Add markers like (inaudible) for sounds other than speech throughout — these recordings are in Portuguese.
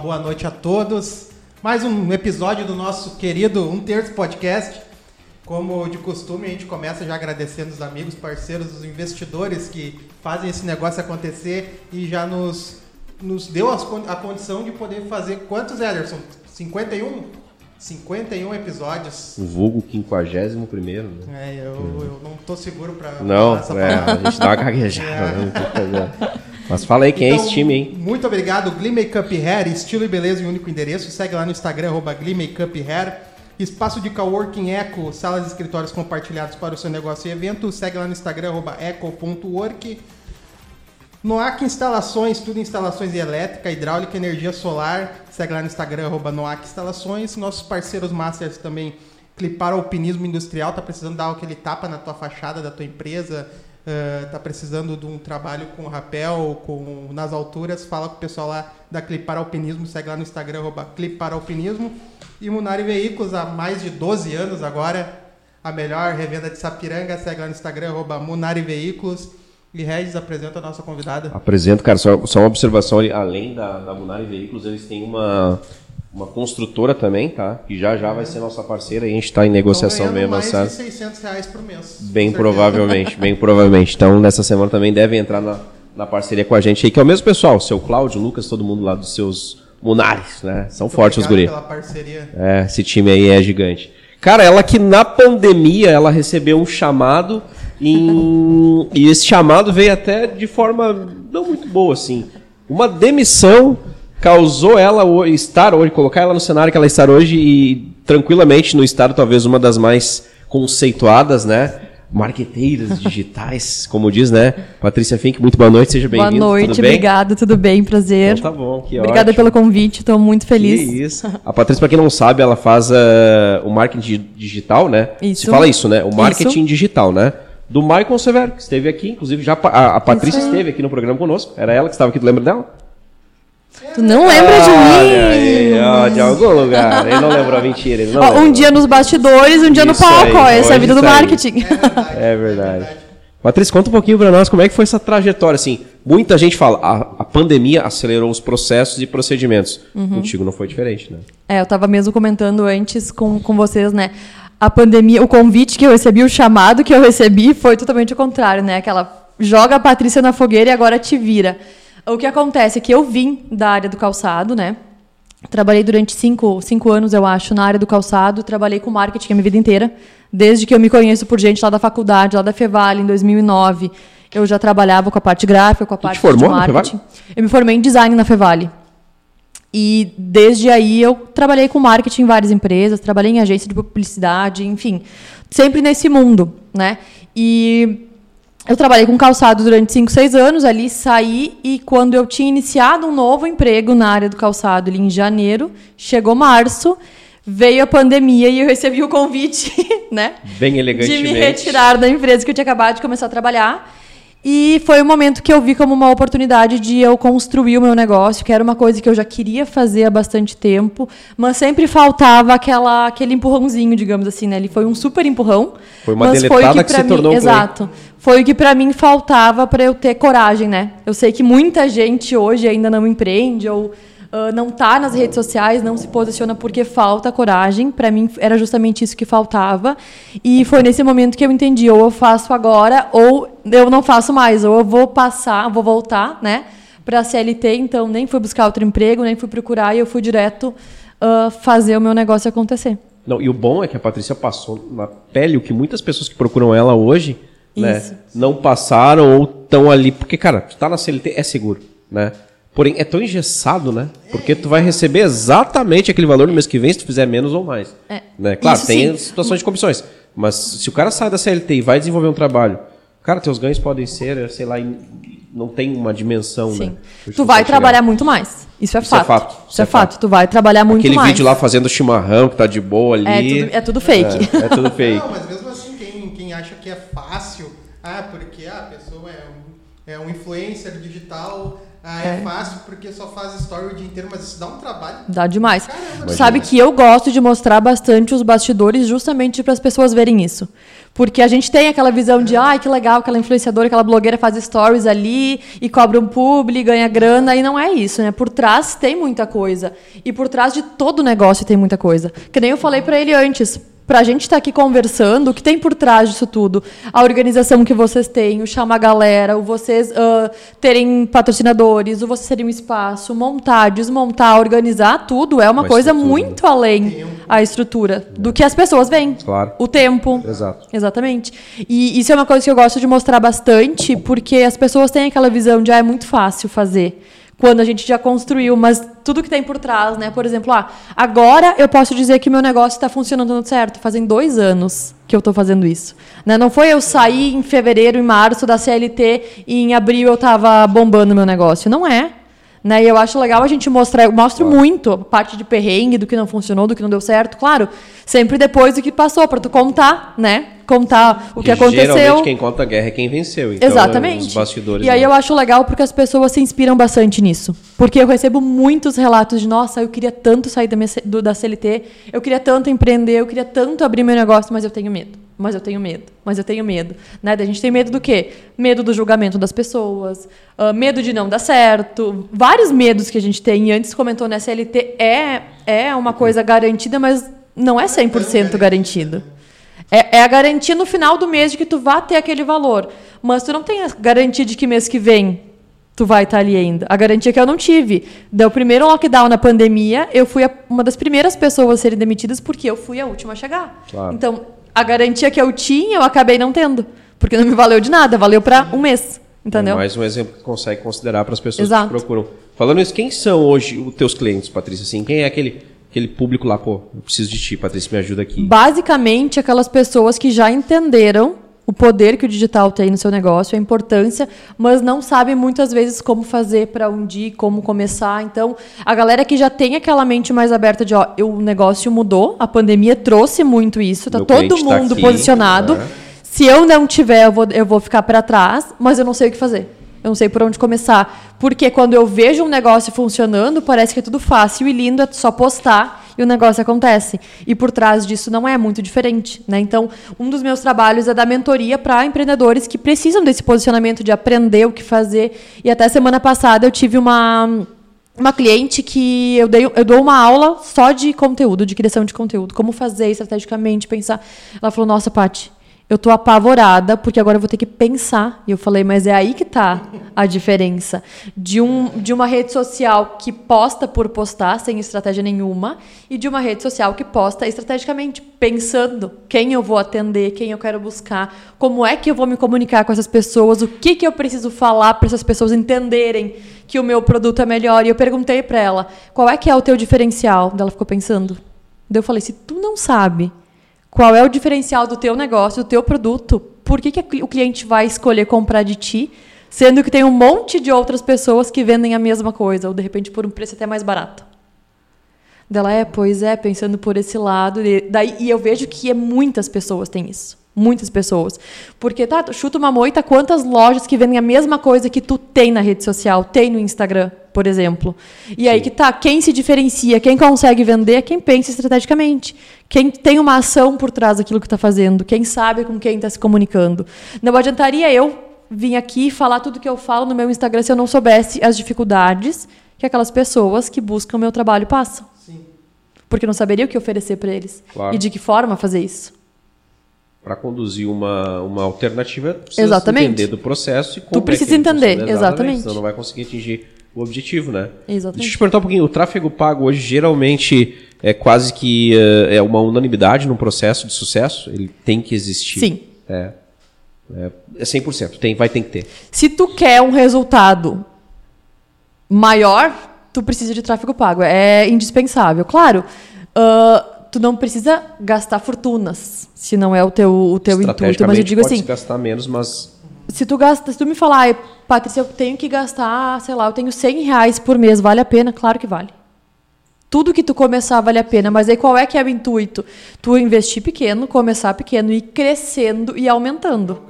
boa noite a todos. Mais um episódio do nosso querido Um Terço Podcast. Como de costume, a gente começa já agradecendo os amigos, parceiros, os investidores que fazem esse negócio acontecer e já nos, nos deu a condição de poder fazer quantos, Ederson? 51? 51 episódios. O vulgo 51 primeiro. Né? É, eu, eu não tô seguro pra Não, é, a gente dá uma gaguejada. É. Né? Mas fala aí quem então, é esse time, hein? Muito obrigado, Glee Makeup Hair, estilo e beleza em único endereço. Segue lá no Instagram, arroba Glee Makeup Hair. Espaço de coworking Eco, salas e escritórios compartilhados para o seu negócio e evento. Segue lá no Instagram, eco.work. Noac Instalações, tudo instalações elétrica, hidráulica, energia solar. Segue lá no Instagram, arroba Noac Instalações. Nossos parceiros masters também, Clipar Alpinismo Industrial, tá precisando dar aquele tapa na tua fachada da tua empresa, uh, tá precisando de um trabalho com rapel, com nas alturas, fala com o pessoal lá da Clipar Alpinismo, segue lá no Instagram, arroba Clipar Alpinismo. E Munari Veículos, há mais de 12 anos agora, a melhor revenda de Sapiranga, segue lá no Instagram, Munari Veículos. E Regis apresenta a nossa convidada. Apresento, cara, só, só uma observação ali, além da, da Munari Veículos, eles têm uma, uma construtora também, tá? Que já já vai ser nossa parceira e a gente está em negociação bem avançada. mais de 600 reais por mês. Bem provavelmente, bem provavelmente. Então, nessa semana também devem entrar na, na parceria com a gente aí, que é o mesmo pessoal, seu Cláudio, Lucas, todo mundo lá dos seus Munares, né? São Muito fortes os guri. pela parceria. É, esse time aí é gigante. Cara, ela que na pandemia ela recebeu um chamado em... e esse chamado veio até de forma não muito boa, assim. Uma demissão causou ela estar hoje, colocar ela no cenário que ela está hoje e tranquilamente no estado talvez uma das mais conceituadas, né? Marqueteiras digitais, (laughs) como diz, né? Patrícia Fink, muito boa noite, seja bem-vinda. Boa noite, tudo obrigado, tudo bem, prazer. Então tá bom, que Obrigada ótimo. pelo convite, estou muito feliz. Que isso. A Patrícia, para quem não sabe, ela faz uh, o marketing digital, né? Isso. Se fala isso, né? O marketing isso. digital, né? Do Michael Severo, que esteve aqui, inclusive já a, a Patrícia esteve aqui no programa conosco. Era ela que estava aqui, tu lembra dela? Tu não lembra de mim? Aí, ó, de algum lugar. Ele não lembrou, mentira. Ele não ó, um dia nos bastidores, um dia Isso no palco. aí, ó, essa é a vida do marketing. É verdade. (laughs) Patrícia, conta um pouquinho para nós como é que foi essa trajetória. Assim, muita gente fala, a, a pandemia acelerou os processos e procedimentos. Contigo não foi diferente, né? É, eu estava mesmo comentando antes com, com vocês, né? A pandemia, o convite que eu recebi, o chamado que eu recebi foi totalmente o contrário, né? Aquela joga a Patrícia na fogueira e agora te vira. O que acontece é que eu vim da área do calçado, né? Trabalhei durante cinco, cinco anos, eu acho, na área do calçado. Trabalhei com marketing a minha vida inteira. Desde que eu me conheço por gente lá da faculdade, lá da Fevale, em 2009. Eu já trabalhava com a parte gráfica, com a parte de na marketing. Eu me formei em design na Fevale. E desde aí eu trabalhei com marketing em várias empresas, trabalhei em agência de publicidade, enfim, sempre nesse mundo, né? E eu trabalhei com calçado durante 5, 6 anos, ali saí e quando eu tinha iniciado um novo emprego na área do calçado ali em janeiro, chegou março, veio a pandemia e eu recebi o convite, (laughs) né? Bem de elegantemente. me retirar da empresa que eu tinha acabado de começar a trabalhar. E foi o momento que eu vi como uma oportunidade de eu construir o meu negócio, que era uma coisa que eu já queria fazer há bastante tempo, mas sempre faltava aquela, aquele empurrãozinho, digamos assim, né? Ele foi um super empurrão. Foi uma mas foi o que, que se mim, tornou um play. Exato. Foi o que para mim faltava para eu ter coragem, né? Eu sei que muita gente hoje ainda não empreende ou ah, não tá nas redes sociais, não se posiciona porque falta coragem. Para mim era justamente isso que faltava. E foi nesse momento que eu entendi, ou eu faço agora ou eu não faço mais, ou eu vou passar, vou voltar, né, para CLT, então nem fui buscar outro emprego, nem fui procurar e eu fui direto ah, fazer o meu negócio acontecer. Não, e o bom é que a Patrícia passou na pele o que muitas pessoas que procuram ela hoje né, não passaram ou estão ali. Porque, cara, tu tá na CLT, é seguro, né? Porém, é tão engessado, né? Porque tu vai receber exatamente aquele valor no mês que vem se tu fizer menos ou mais. É. Né? Claro, Isso tem sim. situações de comissões. Mas se o cara sai da CLT e vai desenvolver um trabalho, cara, teus ganhos podem ser, sei lá, não tem uma dimensão, Sim. né? Onde Tu vai chegar. trabalhar muito mais. Isso é Isso é fato. fato. Isso é fato. Tu vai trabalhar muito Aquele mais. vídeo lá fazendo chimarrão, que tá de boa ali. É tudo, é tudo fake. É, é tudo fake. Não, mas mesmo assim, quem, quem acha que é fácil, ah, porque ah, a pessoa é, um- é um influencer digital. Ah, é, É. fácil porque só faz story o dia inteiro, mas isso dá um trabalho. Dá demais. Caramba, Sabe que eu gosto de mostrar bastante os bastidores justamente para as pessoas verem isso. Porque a gente tem aquela visão de, ai, que legal, aquela influenciadora, aquela blogueira faz stories ali e cobra um publi, ganha grana, e não é isso, né? Por trás tem muita coisa. E por trás de todo negócio tem muita coisa. Que nem eu falei para ele antes. Pra gente estar aqui conversando, o que tem por trás disso tudo? A organização que vocês têm, o chamar a galera, o vocês ah, terem patrocinadores, o vocês terem um espaço, montar, desmontar, organizar, tudo é uma, Uma coisa estrutura, muito além a estrutura do que as pessoas veem. Claro. O tempo. Exato. Exatamente. E isso é uma coisa que eu gosto de mostrar bastante, porque as pessoas têm aquela visão de ah, é muito fácil fazer. Quando a gente já construiu, mas tudo que tem por trás, né? Por exemplo, ah, agora eu posso dizer que meu negócio está funcionando certo. Fazem dois anos que eu estou fazendo isso. Né? Não foi eu sair em fevereiro, em março da CLT e em abril eu estava bombando meu negócio. Não é. Né? E eu acho legal a gente mostrar, eu mostro muito a parte de perrengue, do que não funcionou, do que não deu certo, claro, sempre depois do que passou, para tu contar, né? Contar o que E aconteceu. Geralmente quem conta a guerra é quem venceu. Então, Exatamente. Os bastidores. E aí não. eu acho legal porque as pessoas se inspiram bastante nisso. Porque eu recebo muitos relatos de, nossa, eu queria tanto sair da, minha, do- da CLT, eu queria tanto empreender, eu queria tanto abrir meu negócio, mas eu tenho medo. Mas eu tenho medo. Mas eu tenho medo. Né? A gente tem medo do quê? Medo do julgamento das pessoas, ah, medo de não dar certo, vários medos que a gente tem. E antes comentou, né? CLT é, é uma coisa garantida, mas não é 100% garantido. É, é a garantia no final do mês de que tu vai ter aquele valor. Mas tu não tem a garantia de que mês que vem tu vai estar ali ainda. A garantia que eu não tive. Deu primeiro lockdown na pandemia, eu fui a- uma das primeiras pessoas a serem demitidas porque eu fui a última a chegar. Claro. Então, a garantia que eu tinha, eu acabei não tendo. Porque não me valeu de nada, valeu para um mês. Entendeu? É mais um exemplo que consegue considerar para as pessoas Exato. que procuram. Falando isso, quem são hoje os teus clientes, Patrícia? Assim, quem é aquele, aquele público lá, pô, eu preciso de ti, Patrícia, me ajuda aqui. Basicamente, aquelas pessoas que já entenderam o poder que o digital tem no seu negócio, a importância, mas não sabem muitas vezes como fazer para onde ir, como começar. Então, a galera que já tem aquela mente mais aberta de, ó, o negócio mudou, a pandemia trouxe muito isso, tá Meu todo tá mundo aqui, posicionado. né? Se eu não tiver, eu vou, eu vou ficar para trás, mas eu não sei o que fazer. Eu não sei por onde começar. Porque quando eu vejo um negócio funcionando, parece que é tudo fácil e lindo, é só postar e o negócio acontece. E por trás disso não é muito diferente. Né? Então, um dos meus trabalhos é dar mentoria para empreendedores que precisam desse posicionamento de aprender o que fazer. E até semana passada eu tive uma uma cliente que eu, dei, eu dou uma aula só de conteúdo, de criação de conteúdo, como fazer estrategicamente, pensar. Ela falou: Nossa, Paty, eu tô apavorada porque agora eu vou ter que pensar. E eu falei: Mas é aí que tá a diferença de, um, de uma rede social que posta por postar, sem estratégia nenhuma, e de uma rede social que posta estrategicamente, pensando quem eu vou atender, quem eu quero buscar, como é que eu vou me comunicar com essas pessoas, o que, que eu preciso falar para essas pessoas entenderem que o meu produto é melhor. E eu perguntei para ela, qual é que é o teu diferencial? Ela ficou pensando. Daí eu falei, se tu não sabe qual é o diferencial do teu negócio, do teu produto, por que, que o cliente vai escolher comprar de ti, sendo que tem um monte de outras pessoas que vendem a mesma coisa, ou de repente por um preço até mais barato? Dela é, pois é, pensando por esse lado. E, daí, e eu vejo que é muitas pessoas têm isso. Muitas pessoas. Porque, tá, chuta uma moita, quantas lojas que vendem a mesma coisa que tu tem na rede social, tem no Instagram, por exemplo. E aí que tá, quem se diferencia, quem consegue vender, é quem pensa estrategicamente. Quem tem uma ação por trás daquilo que está fazendo, quem sabe com quem está se comunicando. Não adiantaria eu vir aqui e falar tudo que eu falo no meu Instagram se eu não soubesse as dificuldades que aquelas pessoas que buscam o meu trabalho passam. Sim. Porque eu não saberia o que oferecer para eles. Claro. E de que forma fazer isso. Para conduzir uma, uma alternativa, tu precisa Exatamente. entender do processo e como é precisa entender, funciona. exatamente. Senão não vai conseguir atingir o objetivo, né? Exatamente. Deixa eu te perguntar um pouquinho. O tráfego pago hoje geralmente é quase que eh, é uma unanimidade num processo de sucesso? Ele tem que existir? Sim. É. É, é 100%. Tem, vai ter que ter. Se tu quer um resultado maior, tu precisa de tráfego pago. É indispensável. Claro, ah, tu não precisa gastar fortunas, se não é o teu, o teu intuito. Mas eu digo assim, gastar menos, mas se tu gasta, se tu me falar, "Ai, Patrícia, eu tenho que gastar, sei lá, eu tenho 100 reais por mês, vale a pena? Claro que vale. Tudo que tu começar vale a pena, mas aí qual é que é o intuito? Tu investir pequeno, começar pequeno, ir crescendo e aumentando.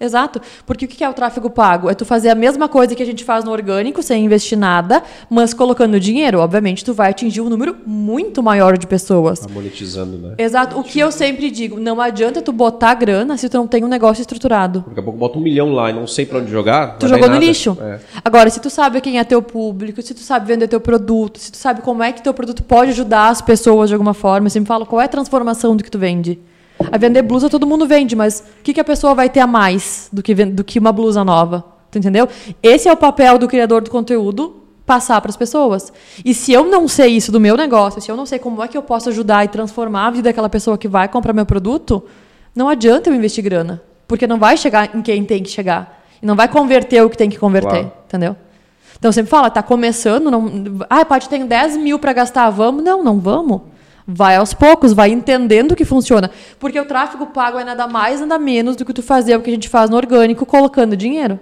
Exato. Porque o que é o tráfego pago? É tu fazer a mesma coisa que a gente faz no orgânico, sem investir nada, mas colocando dinheiro. Obviamente, tu vai atingir um número muito maior de pessoas. Tá monetizando, né? Exato. O que eu sempre digo, não adianta tu botar grana se tu não tem um negócio estruturado. Daqui a pouco bota um milhão lá e não sei pra onde jogar. Tu jogou no nada. lixo. É. Agora, se tu sabe quem é teu público, se tu sabe vender teu produto, se tu sabe como é que teu produto pode ajudar as pessoas de alguma forma, eu sempre falo qual é a transformação do que tu vende. A vender blusa todo mundo vende, mas o que, que a pessoa vai ter a mais do que, do que uma blusa nova? Tu entendeu? Esse é o papel do criador do conteúdo passar para as pessoas. E se eu não sei isso do meu negócio, se eu não sei como é que eu posso ajudar e transformar a vida daquela pessoa que vai comprar meu produto, não adianta eu investir grana, porque não vai chegar em quem tem que chegar e não vai converter o que tem que converter, Claro. entendeu? Então sempre fala, tá começando, não, ah, pode ter 10 mil para gastar, vamos? Não, não vamos. Vai aos poucos, vai entendendo que funciona. Porque o tráfego pago é nada mais, nada menos do que tu fazer o que a gente faz no orgânico colocando dinheiro.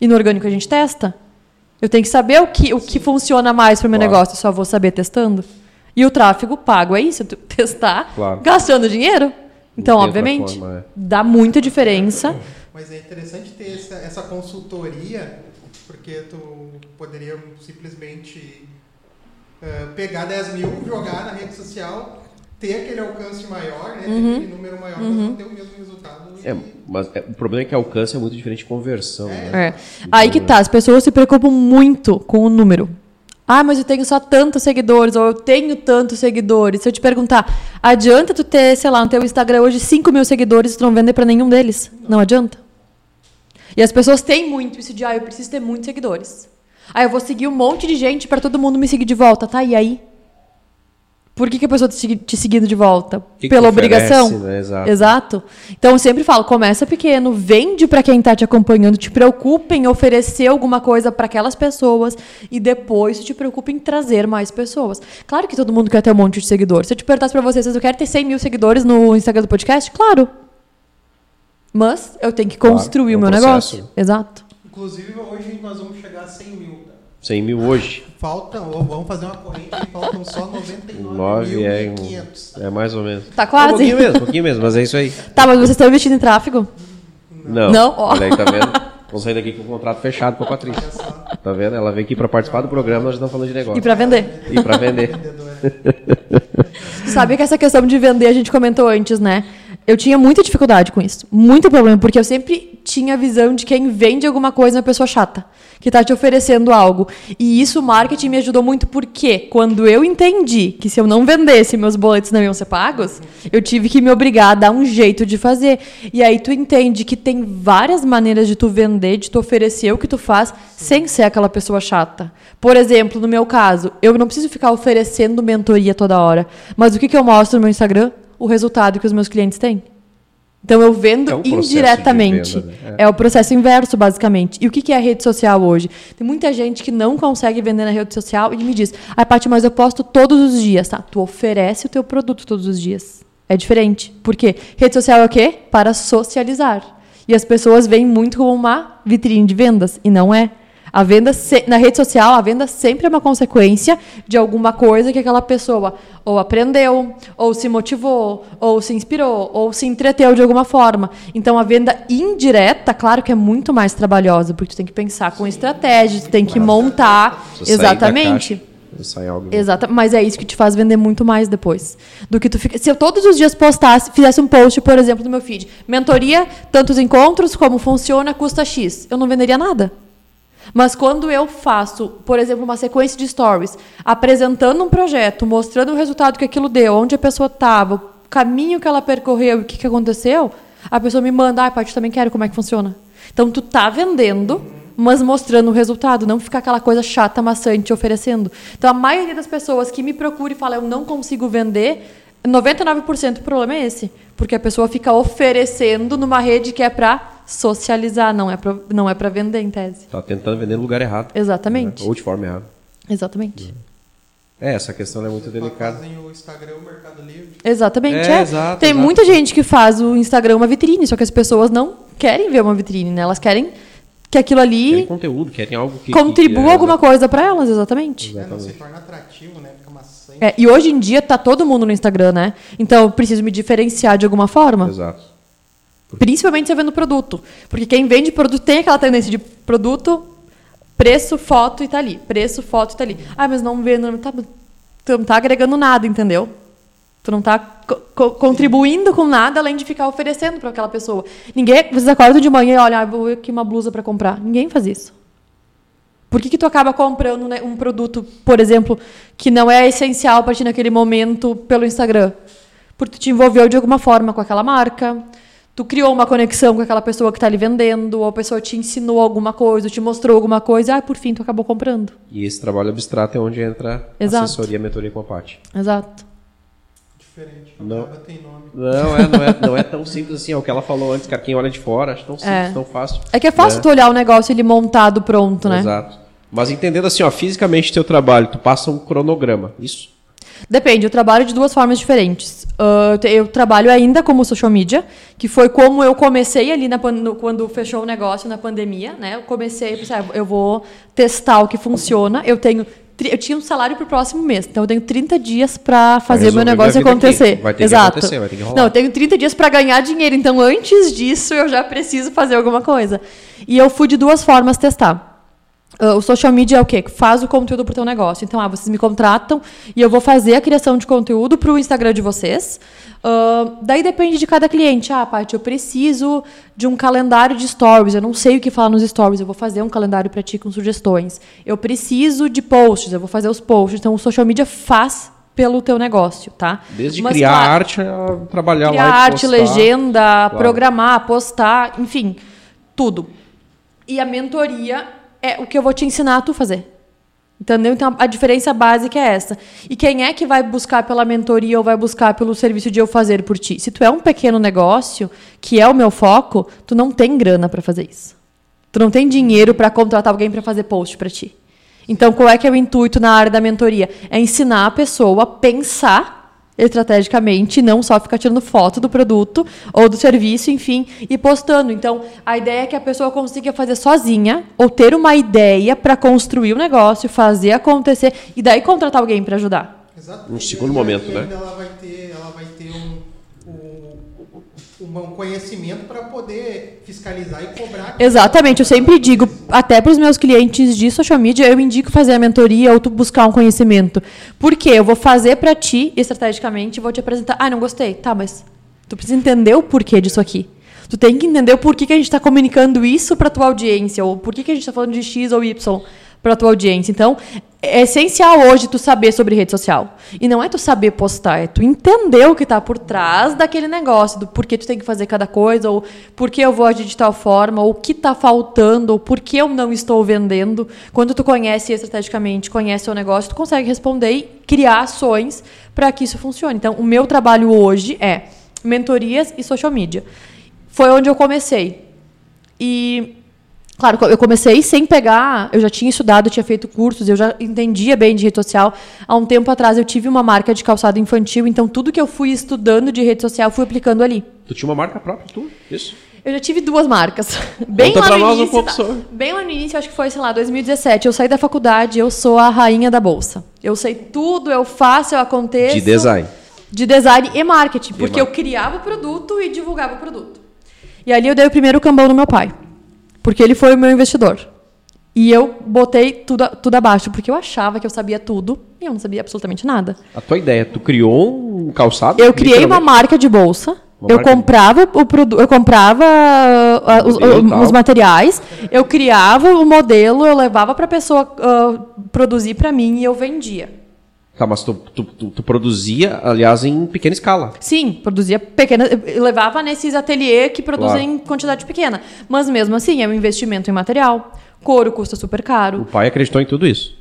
E no orgânico a gente testa. Eu tenho que saber o que, o que funciona mais para o meu Claro. negócio, eu só vou saber testando. E o tráfego pago é isso, é tu testar Claro. gastando dinheiro. Então, obviamente, forma, é. dá muita diferença. Mas é interessante ter essa, essa consultoria, porque tu poderia simplesmente eh, pegar 10 mil, jogar na rede social, ter aquele alcance maior, né? Ter aquele número maior, mas não ter o mesmo resultado. É, mas é, o problema é que alcance é muito diferente de conversão. né? É. Aí que tá, as pessoas se preocupam muito com o número. Ah, mas eu tenho só tantos seguidores, ou eu tenho tantos seguidores. Se eu te perguntar, adianta tu ter, sei lá, no teu Instagram hoje 5 mil seguidores e tu não vender pra nenhum deles? Não adianta. E as pessoas têm muito isso de, ah, eu preciso ter muitos seguidores. Ah, eu vou seguir um monte de gente pra todo mundo me seguir de volta. Tá, e aí? Por que, que a pessoa te, te seguindo de volta? que Pela obrigação? né? Exato. Exato. Então eu sempre falo, começa pequeno, vende pra quem tá te acompanhando, te preocupa em oferecer alguma coisa pra aquelas pessoas e depois te preocupa em trazer mais pessoas. Claro que todo mundo quer ter um monte de seguidores. Se eu te perguntasse pra vocês, vocês querem ter 100 mil seguidores no Instagram do podcast? Claro. Mas eu tenho que Claro, construir é o meu processo. negócio. Exato. Inclusive, hoje nós vamos chegar a 100 mil. tá? 100 mil hoje. Faltam, vamos fazer uma corrente e faltam só 9 é, 99.500. é mais ou menos. Tá Um quase. pouquinho mesmo, um pouquinho mesmo, mas é isso aí. Tá, mas vocês estão investindo em tráfego? Não. Não? Ó. Olha aí, tá vendo? Vamos sair daqui com o contrato fechado com a Patrícia. Tá vendo? Ela veio aqui pra participar do programa, nós estamos falando de negócio. E pra vender? E pra vender. (laughs) Sabe que essa questão de vender a gente comentou antes, né? Eu tinha muita dificuldade com isso. Muito problema, porque eu sempre tinha a visão de quem vende alguma coisa é uma pessoa chata, que tá te oferecendo algo. E isso o marketing me ajudou muito porque quando eu entendi que se eu não vendesse, meus boletos não iam ser pagos, eu tive que me obrigar a dar um jeito de fazer. E aí tu entende que tem várias maneiras de tu vender, de tu oferecer o que tu faz sem ser aquela pessoa chata. Por exemplo, no meu caso, eu não preciso ficar oferecendo mentoria toda hora. Mas o que, que eu mostro no meu Instagram? O resultado que os meus clientes têm. Então eu vendo É indiretamente. venda, né? É. o processo inverso, basicamente. E o que, é a rede social hoje? Tem muita gente que não consegue vender na rede social e me diz: Ai, Paty, mas eu posto todos os dias, tá? Tu oferece o teu produto todos os dias. É diferente. Por quê? Rede social é o quê? Para socializar. E as pessoas veem muito como uma vitrine de vendas. E não é. A venda se- na rede social, a venda sempre é uma consequência de alguma coisa que aquela pessoa ou aprendeu, ou se motivou, ou se inspirou, ou se entreteu de alguma forma. Então a venda indireta, claro que é muito mais trabalhosa, porque tu tem que pensar com estratégia, tu tem que montar. Exatamente. algo. Exato, mas é isso que te faz vender muito mais depois. Do que tu fica. Se eu todos os dias postasse, fizesse um post, por exemplo, no meu feed, mentoria, tantos encontros, como funciona, custa X, eu não venderia nada. Mas quando eu faço, por exemplo, uma sequência de stories, apresentando um projeto, mostrando o resultado que aquilo deu, onde a pessoa estava, o caminho que ela percorreu o que, que aconteceu, a pessoa me manda, ah, Paty, também quero como é que funciona. Então tu tá vendendo, mas mostrando o resultado, não ficar aquela coisa chata, maçante oferecendo. Então a maioria das pessoas que me procura e fala, eu não consigo vender, 99% do problema é esse. Porque a pessoa fica oferecendo numa rede que é para socializar, não é pra, não é para vender, em tese. Tá tentando vender no lugar errado. Exatamente. Ou de forma errada. Exatamente. É, essa questão é muito delicada. Fazem o Instagram, o Mercado Livre. Exatamente. É, é. exato, Tem exato. muita gente que faz o Instagram uma vitrine, só que as pessoas não querem ver uma vitrine, né? Elas querem que aquilo Querem ali conteúdo, querem algo que. contribua que, é, alguma coisa para elas, exatamente. É, não se Exatamente. torna atrativo, né? Fica maçante. É, e hoje em dia tá todo mundo no Instagram, né? Então eu preciso me diferenciar de alguma forma. Exato. Principalmente se eu vendo produto. Porque quem vende produto tem aquela tendência de produto, preço, foto e tá ali. Preço, foto e tá ali. Ah, mas não vendo, não tá, tu não tá agregando nada, entendeu? Tu não tá co co contribuindo com nada além de ficar oferecendo para aquela pessoa. Ninguém, vocês acordam de manhã e olham, ah, vou aqui uma blusa para comprar. Ninguém faz isso. Por que, que tu acaba comprando né, um produto, por exemplo, que não é essencial para ti naquele momento pelo Instagram? Porque tu te envolveu de alguma forma com aquela marca, tu criou uma conexão com aquela pessoa que está ali vendendo, ou a pessoa te ensinou alguma coisa, te mostrou alguma coisa, e ah, por fim tu acabou comprando. E esse trabalho abstrato é onde entra Exato. assessoria, mentoria com a Paty. Exato. Diferente. Não. Não. tem nome. Não é, não, é, não é tão simples assim, é o que ela falou antes, cara. Quem olha de fora, acha tão simples, É. tão fácil. É que é fácil né? tu olhar o negócio ele montado pronto, né? Exato. Mas entendendo assim, ó, fisicamente teu trabalho, tu passa um cronograma, isso? Depende, eu trabalho de duas formas diferentes. Ah, eu trabalho ainda como social media, que foi como eu comecei ali na no- quando fechou o negócio na pandemia, né? Eu comecei, pensei, ah, eu vou testar o que funciona. Eu tenho eu tinha um salário para o próximo mês, então eu tenho 30 dias para fazer meu negócio acontecer. aqui. Vai ter que Exato. acontecer, vai ter que rolar. Não, eu tenho 30 dias para ganhar dinheiro, então antes disso eu já preciso fazer alguma coisa. E eu fui de duas formas testar. Ah, o social media é o quê? Faz o conteúdo para o teu negócio. Então, ah, vocês me contratam e eu vou fazer a criação de conteúdo para o Instagram de vocês. Ah, daí depende de cada cliente. Ah, Paty, eu preciso de um calendário de stories. Eu não sei o que falar nos stories. Eu vou fazer um calendário para ti com sugestões. Eu preciso de posts. Eu vou fazer os posts. Então, o social media faz pelo teu negócio, tá? Desde Mas, criar claro, arte a trabalhar criar lá e arte, postar. legenda, programar, postar, enfim, tudo. E a mentoria é o que eu vou te ensinar a tu fazer. Entendeu? Então a diferença básica é essa. E quem é que vai buscar pela mentoria ou vai buscar pelo serviço de eu fazer por ti? Se tu é um pequeno negócio, que é o meu foco, tu não tem grana para fazer isso. Tu não tem dinheiro para contratar alguém para fazer post para ti. Então, qual é que é o intuito na área da mentoria? É ensinar a pessoa a pensar estrategicamente, não só ficar tirando foto do produto ou do serviço, enfim, e postando. Então, a ideia é que a pessoa consiga fazer sozinha ou ter uma ideia para construir o negócio, fazer acontecer e daí contratar alguém para ajudar. Exato. Um segundo momento, e né? Ela vai ter, ela vai um, um, conhecimento para poder fiscalizar e cobrar. Exatamente, eu sempre digo, até para os meus clientes de social media, eu indico fazer a mentoria ou tu buscar um conhecimento. Por quê? Eu vou fazer para ti, estrategicamente, vou te apresentar. Ah, não gostei. Tá, mas tu precisa entender o porquê disso aqui. Tu tem que entender o porquê que a gente está comunicando isso para tua audiência, ou por que a gente está falando de X ou Y para tua audiência. Então, é essencial hoje tu saber sobre rede social. E não é tu saber postar, é tu entender o que está por trás daquele negócio, do porquê tu tem que fazer cada coisa, ou por que eu vou agir de tal forma, ou o que está faltando, ou por que eu não estou vendendo. Quando tu conhece estrategicamente, conhece o negócio, tu consegue responder e criar ações para que isso funcione. Então, o meu trabalho hoje é mentorias e social media. Foi onde eu comecei. E Claro, eu comecei sem pegar, eu já tinha estudado, tinha feito cursos, eu já entendia bem de rede social. Há um tempo atrás eu tive uma marca de calçado infantil, então tudo que eu fui estudando de rede social, eu fui aplicando ali. Tu tinha uma marca própria, tu? Isso? Eu já tive duas marcas. (laughs) Bem Conta lá pra no nós um início, pouco tá? sobre. Bem lá no início, acho que foi, sei lá, 2017. Eu saí da faculdade, eu sou a rainha da bolsa. Eu sei tudo, eu faço, eu aconteço. De design. De design e marketing, porque eu marketing. criava o produto e divulgava o produto. E ali eu dei o primeiro cambão no meu pai. Porque ele foi o meu investidor. E eu botei tudo, tudo abaixo, porque eu achava que eu sabia tudo e eu não sabia absolutamente nada. A tua ideia, tu criou um calçado? Eu criei uma marca de bolsa. Uma eu marca de- comprava o produto, eu comprava ah, os, tal. os materiais, eu criava o modelo, eu levava para a pessoa ah, produzir para mim e eu vendia. Tá, mas tu, tu, tu- tu produzia, aliás, em pequena escala. Sim, produzia pequena, levava nesses ateliês que produzem em quantidade pequena, mas mesmo assim é um investimento em material. Couro custa super O caro. pai acreditou em tudo isso.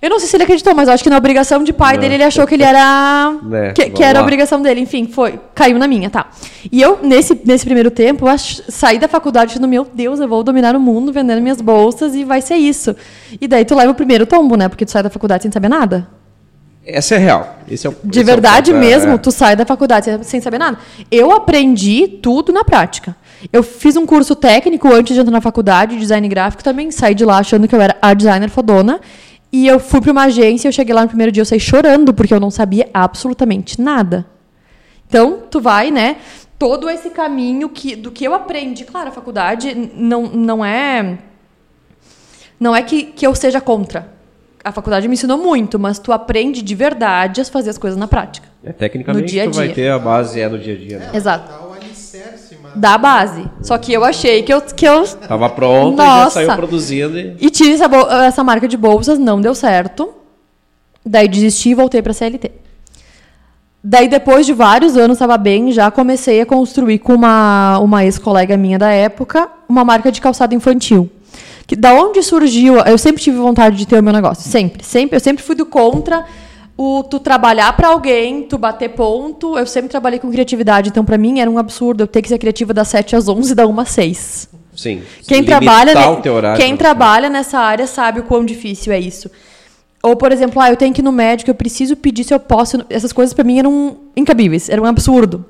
Eu não sei se ele acreditou, mas eu acho que na obrigação de pai Não. dele ele achou que ele era Né, que, que era a obrigação dele, enfim, foi, caiu na minha, tá. E eu nesse nesse primeiro tempo, ach- saí da faculdade achando, meu Deus, eu vou dominar o mundo vendendo minhas bolsas e vai ser isso. E daí tu leva o primeiro tombo, né? Porque tu sai da faculdade sem saber nada. Essa é real. Esse é o, De esse é o verdade é- mesmo, tu sai da faculdade sem- saber nada. Eu aprendi tudo na prática. Eu fiz um curso técnico antes de entrar na faculdade, de design gráfico, também saí de lá achando que eu era a designer fodona. E eu fui para uma agência, eu cheguei lá no primeiro dia, eu saí chorando, porque eu não sabia absolutamente nada. Então, tu vai, né? todo esse caminho que, do que eu aprendi. Claro, a faculdade não, não é. Não é que, que eu seja contra. A faculdade me ensinou muito, mas tu aprende de verdade a fazer as coisas na prática. É, tecnicamente, No dia a tu vai dia. ter a base é no dia a dia. né? Exato. Dá o alicerce, mas... Da base. Só que eu achei que eu, que eu Tava pronto e já Nossa. saiu produzindo. E... E tive essa, essa marca de bolsas, não deu certo. Daí desisti e voltei pra CLT. Daí, depois de vários anos, estava bem, já comecei a construir com uma, uma ex-colega minha da época uma marca de calçado infantil. Que, da onde surgiu? Eu sempre tive vontade de ter o meu negócio. Sempre. sempre eu sempre fui do contra o tu trabalhar para alguém, tu bater ponto. Eu sempre trabalhei com criatividade, então para mim era um absurdo eu ter que ser criativa das 7 às 11 da 1 às 6. Sim. Quem trabalha, ne- quem pra- trabalha nessa área sabe o quão difícil é isso. Ou, por exemplo, ah, eu tenho que ir no médico, eu preciso pedir se eu posso. Essas coisas pra mim eram incabíveis, era um absurdo.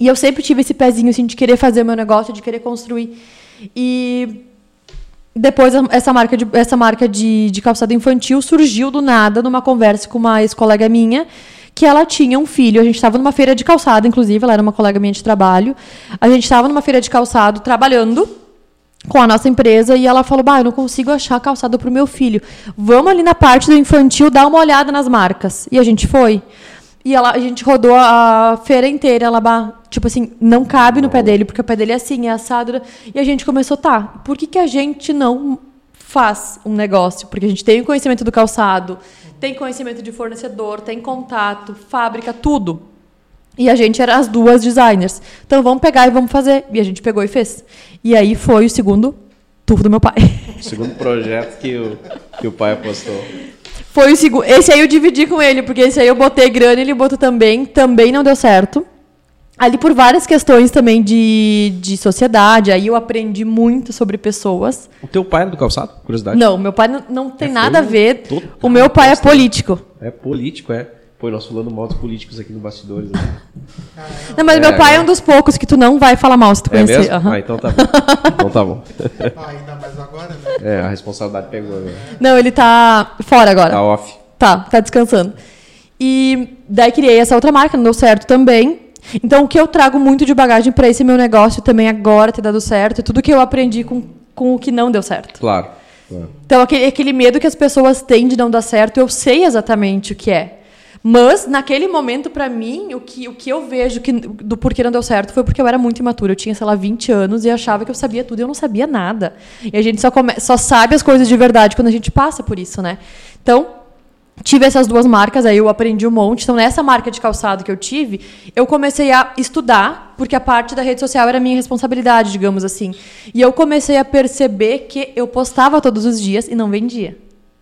E eu sempre tive esse pezinho assim de querer fazer o meu negócio, de querer construir. E depois essa marca de, essa marca de, de calçado infantil surgiu do nada numa conversa com uma ex-colega minha que ela tinha um filho. A gente estava numa feira de calçado, inclusive, ela era uma colega minha de trabalho. A gente estava numa feira de calçado trabalhando com a nossa empresa e ela falou: "Bah, eu não consigo achar calçado pro meu filho. Vamos ali na parte do infantil dar uma olhada nas marcas". E a gente foi. E ela, a gente rodou a feira inteira, ela, bah, tipo assim, não cabe no pé dele, porque o pé dele é assim, é assado. E a gente começou, tá, por que, que a gente não faz um negócio? Porque a gente tem o conhecimento do calçado, tem conhecimento de fornecedor, tem contato, fábrica, tudo. E a gente era as duas designers. Então vamos pegar e vamos fazer. E a gente pegou e fez. E aí foi o segundo tour do meu pai. (laughs) Segundo projeto que o, que o pai apostou. Foi o segundo. Esse aí eu dividi com ele, porque esse aí eu botei grana e ele botou também. Também não deu certo. Ali por várias questões também de, de sociedade. Aí eu aprendi muito sobre pessoas. O teu pai era do calçado? Curiosidade? Não, meu pai não, não tem É, nada a ver. todo- O meu pai é né? político. É político, é. Pô, nós falando mal dos políticos aqui no bastidores. né? Não, mas É, meu pai é agora- um dos poucos que tu não vai falar mal se tu É conhecer. mesmo? Aham. Ah, então tá bom. Então tá bom. (laughs) Ah, ainda mais agora, né? É, a responsabilidade pegou. Né? Não, ele tá fora agora. Tá off. Tá, tá descansando. E daí criei essa outra marca, não deu certo também. Então, o que eu trago muito de bagagem para esse meu negócio também agora ter dado certo é tudo que eu aprendi com, com o que não deu certo. Claro. claro. Então, aquele, aquele medo que as pessoas têm de não dar certo, eu sei exatamente o que é. Mas, naquele momento, para mim, o que, o que eu vejo que, do porquê não deu certo foi porque eu era muito imatura. Eu tinha, sei lá, 20 anos e achava que eu sabia tudo e eu não sabia nada. E a gente só, come, só sabe as coisas de verdade quando a gente passa por isso, né? Então, tive essas duas marcas, aí eu aprendi um monte. Então, nessa marca de calçado que eu tive, eu comecei a estudar, porque a parte da rede social era minha responsabilidade, digamos assim. E eu comecei a perceber que eu postava todos os dias e não vendia.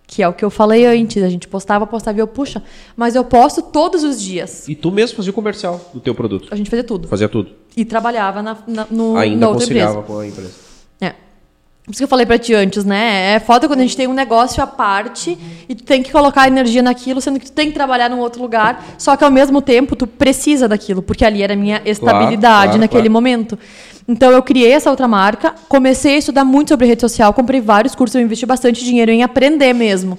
Que é o que eu falei antes, a gente postava, postava e eu, puxa, mas eu posto todos os dias. E tu mesmo fazia o comercial do teu produto. A gente fazia tudo. Fazia tudo. E trabalhava na, na, no, Ainda na outra empresa. com a empresa. Por isso que eu falei pra ti antes, né? É foda quando a gente tem um negócio à parte e tu tem que colocar energia naquilo, sendo que tu tem que trabalhar num outro lugar, só que ao mesmo tempo tu precisa daquilo, porque ali era a minha estabilidade claro, naquele claro. momento. Então eu criei essa outra marca, comecei a estudar muito sobre rede social, comprei vários cursos, eu investi bastante dinheiro em aprender mesmo.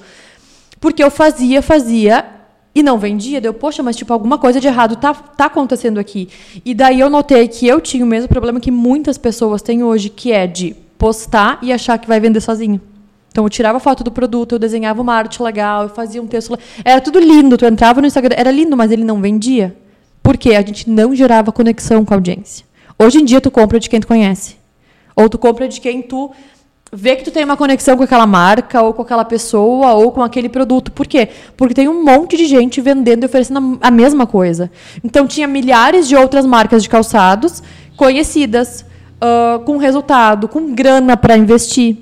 Porque eu fazia, fazia e não vendia. Deu, poxa, mas tipo, alguma coisa de errado tá, tá acontecendo aqui. E daí eu notei que eu tinha o mesmo problema que muitas pessoas têm hoje, que é de postar e achar que vai vender sozinho. Então eu tirava foto do produto, eu desenhava uma arte legal, eu fazia um texto. Era tudo lindo. Tu entrava no Instagram, era lindo, mas ele não vendia. Por quê? A gente não gerava conexão com a audiência. Hoje em dia tu compra de quem tu conhece. Ou tu compra de quem tu vê que tu tem uma conexão com aquela marca, ou com aquela pessoa, ou com aquele produto. Por quê? Porque tem um monte de gente vendendo e oferecendo a mesma coisa. Então tinha milhares de outras marcas de calçados conhecidas, ah, com resultado, com grana para investir.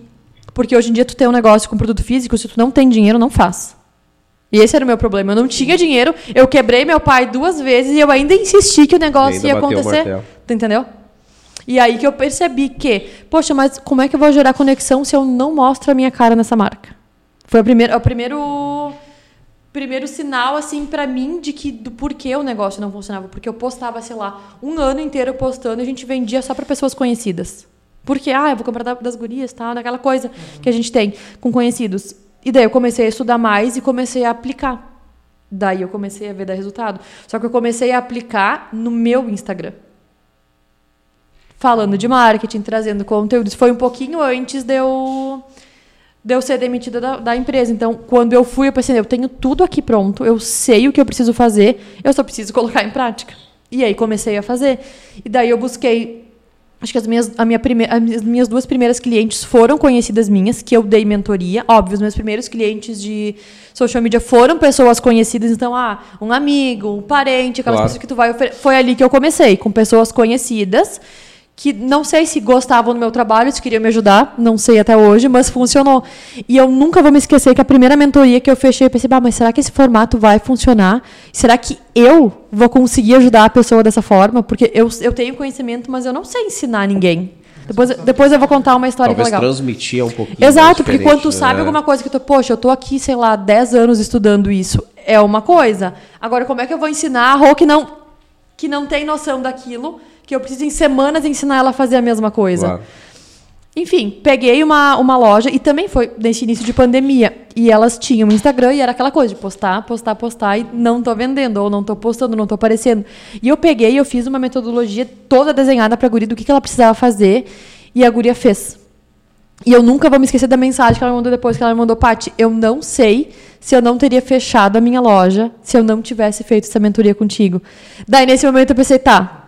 Porque hoje em dia tu tem um negócio com produto físico, se tu não tem dinheiro, não faz. E esse era o meu problema. Eu não tinha dinheiro, eu quebrei meu pai duas vezes e eu ainda insisti que o negócio ia acontecer. Tu entendeu? E aí que eu percebi que, poxa, mas como é que eu vou gerar conexão se eu não mostro a minha cara nessa marca? Foi o primeiro, o primeiro, primeiro sinal, assim, pra mim, de que do porquê o negócio não funcionava. Porque eu postava, sei lá, um ano inteiro postando e a gente vendia só pra pessoas conhecidas. Porque, ah, eu vou comprar da- das gurias, tal, daquela coisa que a gente tem com conhecidos. E daí eu comecei a estudar mais e comecei a aplicar. Daí eu comecei a ver dar resultado. Só que eu comecei a aplicar no meu Instagram. falando de marketing, trazendo conteúdo. Isso foi um pouquinho antes de eu, de eu ser demitida da, da empresa. Então, quando eu fui, eu pensei, eu tenho tudo aqui pronto, eu sei o que eu preciso fazer, eu só preciso (laughs) colocar em prática. E aí comecei a fazer. E daí eu busquei Acho que as minhas, a minha prime, as minhas duas primeiras clientes foram conhecidas minhas, que eu dei mentoria. Óbvio, os meus primeiros clientes de social media foram pessoas conhecidas. Então, ah, um amigo, um parente, aquelas claro. pessoas que tu vai... Foi ali que eu comecei, com pessoas conhecidas que não sei se gostavam do meu trabalho, se queriam me ajudar, não sei até hoje, mas funcionou. E eu nunca vou me esquecer que a primeira mentoria que eu fechei, eu pensei, ah, mas será que esse formato vai funcionar? Será que eu vou conseguir ajudar a pessoa dessa forma? Porque eu, eu tenho conhecimento, mas eu não sei ensinar ninguém. Depois, depois eu vou contar uma história Talvez que é legal. transmitir um pouquinho. Exato, porque quando tu né? sabe alguma coisa que tu, poxa, eu tô aqui, sei lá, 10 anos estudando isso, é uma coisa. Agora, como é que eu vou ensinar a Rô que não, que não tem noção daquilo que eu preciso em semanas ensinar ela a fazer a mesma coisa. Claro. Enfim, peguei uma, uma loja e também foi nesse início de pandemia. E elas tinham um Instagram e era aquela coisa de postar, postar, postar e não tô vendendo, ou não tô postando, não tô aparecendo. E eu peguei, eu fiz uma metodologia toda desenhada pra guria do que, que ela precisava fazer e a guria fez. E eu nunca vou me esquecer da mensagem que ela mandou depois, que ela me mandou, Paty, eu não sei se eu não teria fechado a minha loja se eu não tivesse feito essa mentoria contigo. Daí, nesse momento, eu pensei, tá,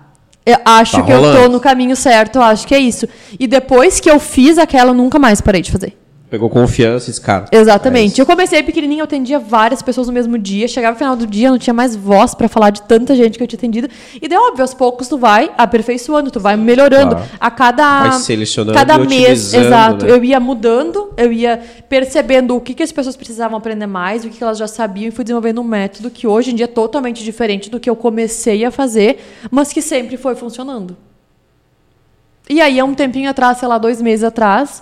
eu acho tá que rolando. eu tô no caminho certo, acho que é isso. E depois que eu fiz aquela, eu nunca mais parei de fazer. Pegou confiança esse cara. Exatamente. É eu comecei pequenininho, eu atendia várias pessoas no mesmo dia. Chegava no final do dia, não tinha mais voz para falar de tanta gente que eu tinha atendido. E daí, óbvio, aos poucos tu vai aperfeiçoando, tu vai melhorando. Claro. A cada vai selecionando cada mês, exato, né? eu ia mudando, eu ia percebendo o que, que as pessoas precisavam aprender mais, o que, que elas já sabiam e fui desenvolvendo um método que hoje em dia é totalmente diferente do que eu comecei a fazer, mas que sempre foi funcionando. E aí, há um tempinho atrás, sei lá, dois meses atrás,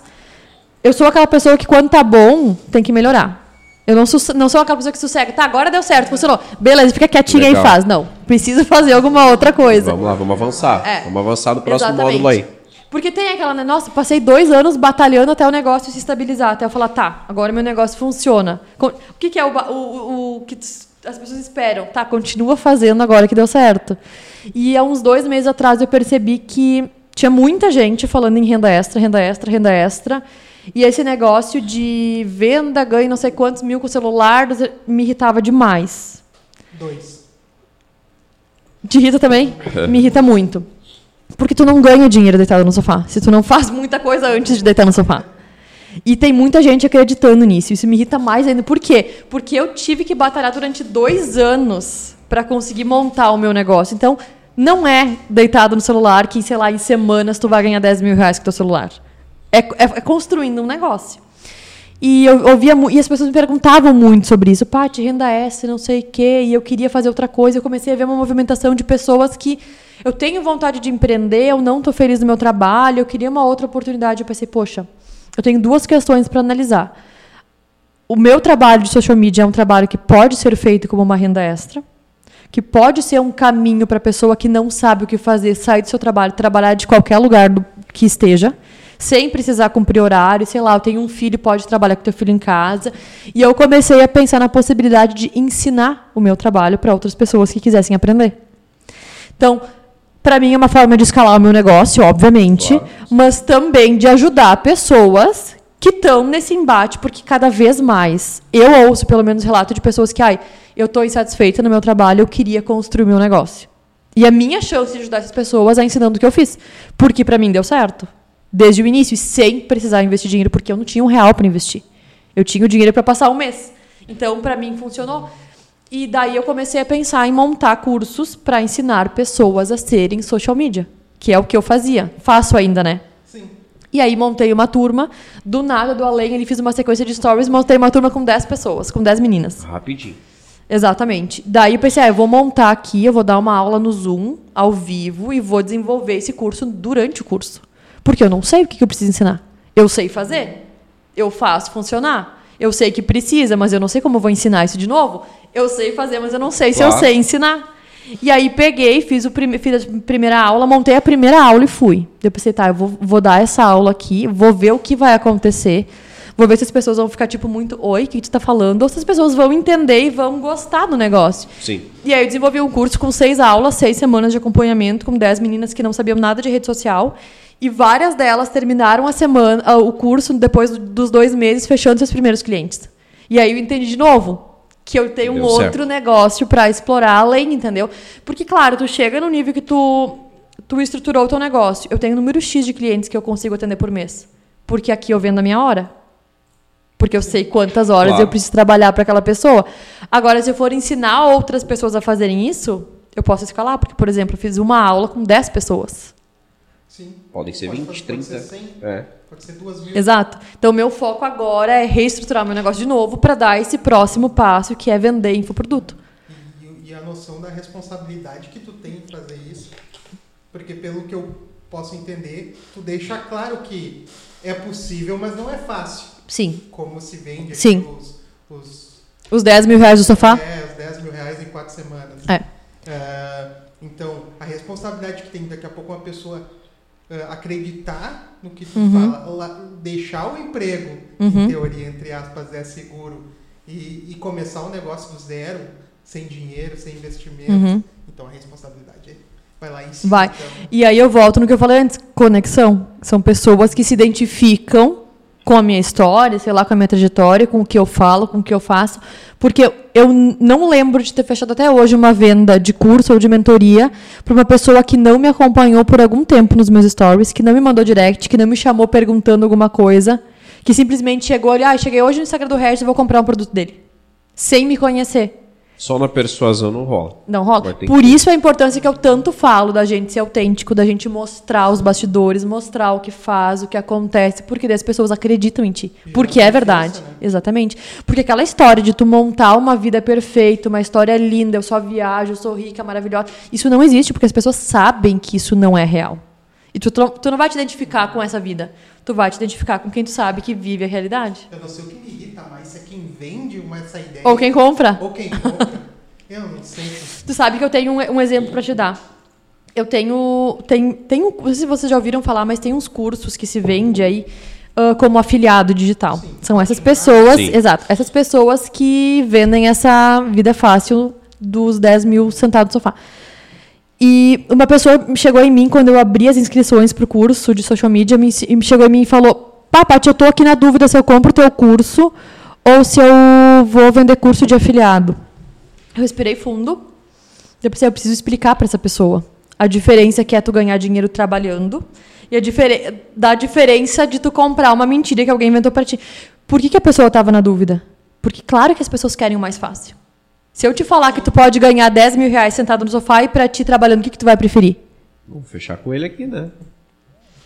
eu sou aquela pessoa que quando tá bom, tem que melhorar. Eu não sou, não sou aquela pessoa que sossega. Tá, agora deu certo, funcionou. Beleza, fica quietinha Legal. e faz. Não, preciso fazer alguma outra coisa. Vamos lá, vamos avançar. É. Vamos avançar no próximo Exatamente. módulo aí. Porque tem aquela, né? Nossa, passei dois anos batalhando até o negócio se estabilizar. Até eu falar, tá, agora meu negócio funciona. O que, que é o, o, o, o que as pessoas esperam? Tá, continua fazendo agora que deu certo. E há uns dois meses atrás eu percebi que tinha muita gente falando em renda extra, renda extra, renda extra. E esse negócio de venda, ganho não sei quantos mil com o celular, me irritava demais. Dois. Te irrita também? me irrita muito. Porque tu não ganha dinheiro deitado no sofá. Se tu não faz muita coisa antes de deitar no sofá. E tem muita gente acreditando nisso. Isso me irrita mais ainda. Por quê? Porque eu tive que batalhar durante dois anos para conseguir montar o meu negócio. Então, não é deitado no celular que, sei lá, em semanas tu vai ganhar 10 mil reais com o teu celular. É, é, é construindo um negócio. E eu ouvia e as pessoas me perguntavam muito sobre isso. Paty, renda extra, não sei o quê. E eu queria fazer outra coisa. Eu comecei a ver uma movimentação de pessoas que eu tenho vontade de empreender, eu não estou feliz no meu trabalho, eu queria uma outra oportunidade. Eu pensei, poxa, eu tenho duas questões para analisar. O meu trabalho de social media é um trabalho que pode ser feito como uma renda extra, que pode ser um caminho para a pessoa que não sabe o que fazer, sair do seu trabalho, trabalhar de qualquer lugar que esteja sem precisar cumprir horário, sei lá, eu tenho um filho, pode trabalhar com teu filho em casa. E eu comecei a pensar na possibilidade de ensinar o meu trabalho para outras pessoas que quisessem aprender. Então, para mim é uma forma de escalar o meu negócio, obviamente, claro. mas também de ajudar pessoas que estão nesse embate, porque cada vez mais eu ouço pelo menos relato de pessoas que, ai, eu estou insatisfeita no meu trabalho, eu queria construir o meu negócio. E a minha chance de ajudar essas pessoas é ensinando o que eu fiz, porque para mim deu certo desde o início, sem precisar investir dinheiro, porque eu não tinha um real para investir. Eu tinha o dinheiro para passar um mês. Então, para mim, funcionou. E daí eu comecei a pensar em montar cursos para ensinar pessoas a serem social media, que é o que eu fazia. Faço ainda, né? Sim. E aí montei uma turma, do nada, do além, ele fiz uma sequência de stories, montei uma turma com 10 pessoas, com 10 meninas. Rapidinho. Exatamente. Daí eu pensei, ah, eu vou montar aqui, eu vou dar uma aula no Zoom, ao vivo, e vou desenvolver esse curso durante o curso. Porque eu não sei o que eu preciso ensinar. Eu sei fazer. Eu faço funcionar. Eu sei que precisa, mas eu não sei como eu vou ensinar isso de novo. Eu sei fazer, mas eu não sei claro. se eu sei ensinar. E aí peguei, fiz, o prime fiz a primeira aula, montei a primeira aula e fui. Eu pensei, tá, eu vou, vou dar essa aula aqui, vou ver o que vai acontecer. Vou ver se as pessoas vão ficar tipo muito, oi, o que tu tá falando? Ou se as pessoas vão entender e vão gostar do negócio. Sim. E aí eu desenvolvi um curso com seis aulas, seis semanas de acompanhamento, com dez meninas que não sabiam nada de rede social. E várias delas terminaram a semana, o curso depois dos dois meses, fechando seus primeiros clientes. E aí eu entendi de novo que eu tenho um outro negócio para explorar além, entendeu? Porque, claro, tu chega no nível que tu, tu estruturou o teu negócio. Eu tenho um número X de clientes que eu consigo atender por mês. Porque aqui eu vendo a minha hora. Porque eu sei quantas horas Claro. eu preciso trabalhar para aquela pessoa. Agora, se eu for ensinar outras pessoas a fazerem isso, eu posso escalar. Porque, por exemplo, eu fiz uma aula com 10 pessoas. Sim. Podem ser Pode 20, pode 30. ser 100, É. pode ser 2 mil. Exato. Então, meu foco agora é reestruturar meu negócio de novo para dar esse próximo passo, que é vender infoproduto. E, e a noção da responsabilidade que tu tem em fazer isso. Porque pelo que eu posso entender, tu deixa claro que é possível, mas não é fácil. Sim. Como se vende aqui Sim. os, os, Os 10 mil reais do sofá? é, os 10 mil reais em 4 semanas. É. É, então, a responsabilidade que tem daqui a pouco uma pessoa acreditar no que tu Uhum. fala, deixar o emprego, Uhum. em teoria, entre aspas, é seguro, e, e começar um negócio do zero, sem dinheiro, sem investimento. Uhum. Então, a responsabilidade vai lá em cima. Vai. então. E aí eu volto no que eu falei antes, conexão. São pessoas que se identificam com a minha história, sei lá, com a minha trajetória, com o que eu falo, com o que eu faço, porque eu não lembro de ter fechado até hoje uma venda de curso ou de mentoria para uma pessoa que não me acompanhou por algum tempo nos meus stories, que não me mandou direct, que não me chamou perguntando alguma coisa, que simplesmente chegou ali, ah, cheguei hoje no Instagram do Regis, vou comprar um produto dele, sem me conhecer. Só na persuasão não rola. Não rola. Por que- isso a importância que eu tanto falo da gente ser autêntico, da gente mostrar os bastidores, mostrar o que faz, o que acontece, porque daí as pessoas acreditam em ti. Gera Porque é verdade. né? Exatamente. Porque aquela história de tu montar uma vida perfeita, uma história linda, eu só viajo, eu sou rica, maravilhosa, isso não existe, porque as pessoas sabem que isso não é real. E tu tu não vai te identificar com essa vida. Tu vai te identificar com quem tu sabe que vive a realidade. Eu não sei o que me irrita mais, é quem vende uma, essa ideia. Ou quem compra. Ou quem compra. eu não sei. se- Tu sabe que eu tenho um, um exemplo para te dar. Eu tenho. Tem, tem um, não sei se vocês já ouviram falar, mas tem uns cursos que se vende aí ah, como afiliado digital. Sim. São essas pessoas. Sim. Exato. Essas pessoas que vendem essa vida fácil dos 10 mil sentados no sofá. E uma pessoa chegou em mim quando eu abri as inscrições para o curso de social media, me, chegou em mim e falou: Pá, Paty, eu tô aqui na dúvida se eu compro o teu curso ou se eu vou vender curso de afiliado. Eu respirei fundo. Eu pensei, eu preciso explicar para essa pessoa a diferença que é tu ganhar dinheiro trabalhando e a difere da diferença de tu comprar uma mentira que alguém inventou para ti. Por que, que a pessoa estava na dúvida? Porque claro que as pessoas querem o mais fácil. Se eu te falar que tu pode ganhar 10 mil reais sentado no sofá e para ti trabalhando, o que, que tu vai preferir? Vamos fechar com ele aqui, né?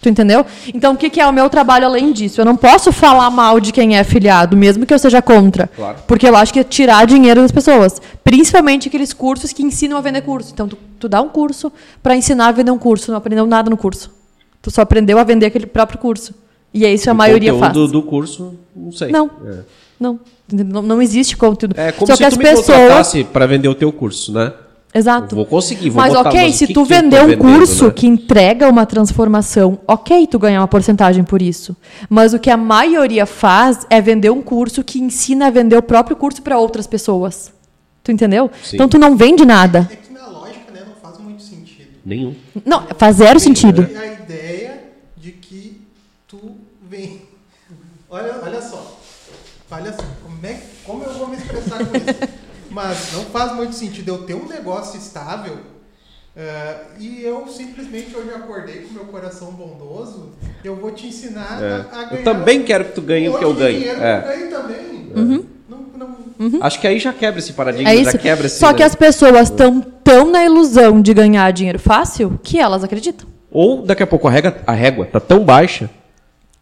Tu entendeu? Então, o que, que é o meu trabalho além disso? Eu não posso falar mal de quem é afiliado, mesmo que eu seja contra. Claro. Porque eu acho que é tirar dinheiro das pessoas. Principalmente aqueles cursos que ensinam a vender curso. Então, tu, tu dá um curso para ensinar a vender um curso. Não aprendeu nada no curso. Tu só aprendeu a vender aquele próprio curso. E é isso a o maioria faz. conteúdo do curso, não sei. Não. É, Não. Não, não existe conteúdo. É como só se que tu me pessoas. contratasse para vender o teu curso, né? Exato. Eu vou conseguir, vou Mas botar, ok, mas se que tu que vender um vendendo, curso né? que entrega uma transformação, ok tu ganhar uma porcentagem por isso. Mas o que a maioria faz é vender um curso que ensina a vender o próprio curso para outras pessoas. Tu entendeu? Sim. Então tu não vende nada. É que na lógica, né, não faz muito sentido. Nenhum. Não, faz zero sentido. Tem A ideia de que tu vem. (laughs) Olha, olha só. Olha só. Como, é, que- como eu vou me expressar com isso? (laughs) Mas não faz muito sentido eu ter um negócio estável eh, e eu simplesmente hoje acordei com meu coração bondoso. Eu vou te ensinar É. a, a ganhar. Eu também quero que tu ganhe o que eu ganho. dinheiro É. que eu ganho também. Não, não, Acho que aí já quebra esse paradigma, É já quebra esse. Só que né? as pessoas estão tão na ilusão de ganhar dinheiro fácil que elas acreditam. Ou daqui a pouco a régua, a régua tá tão baixa,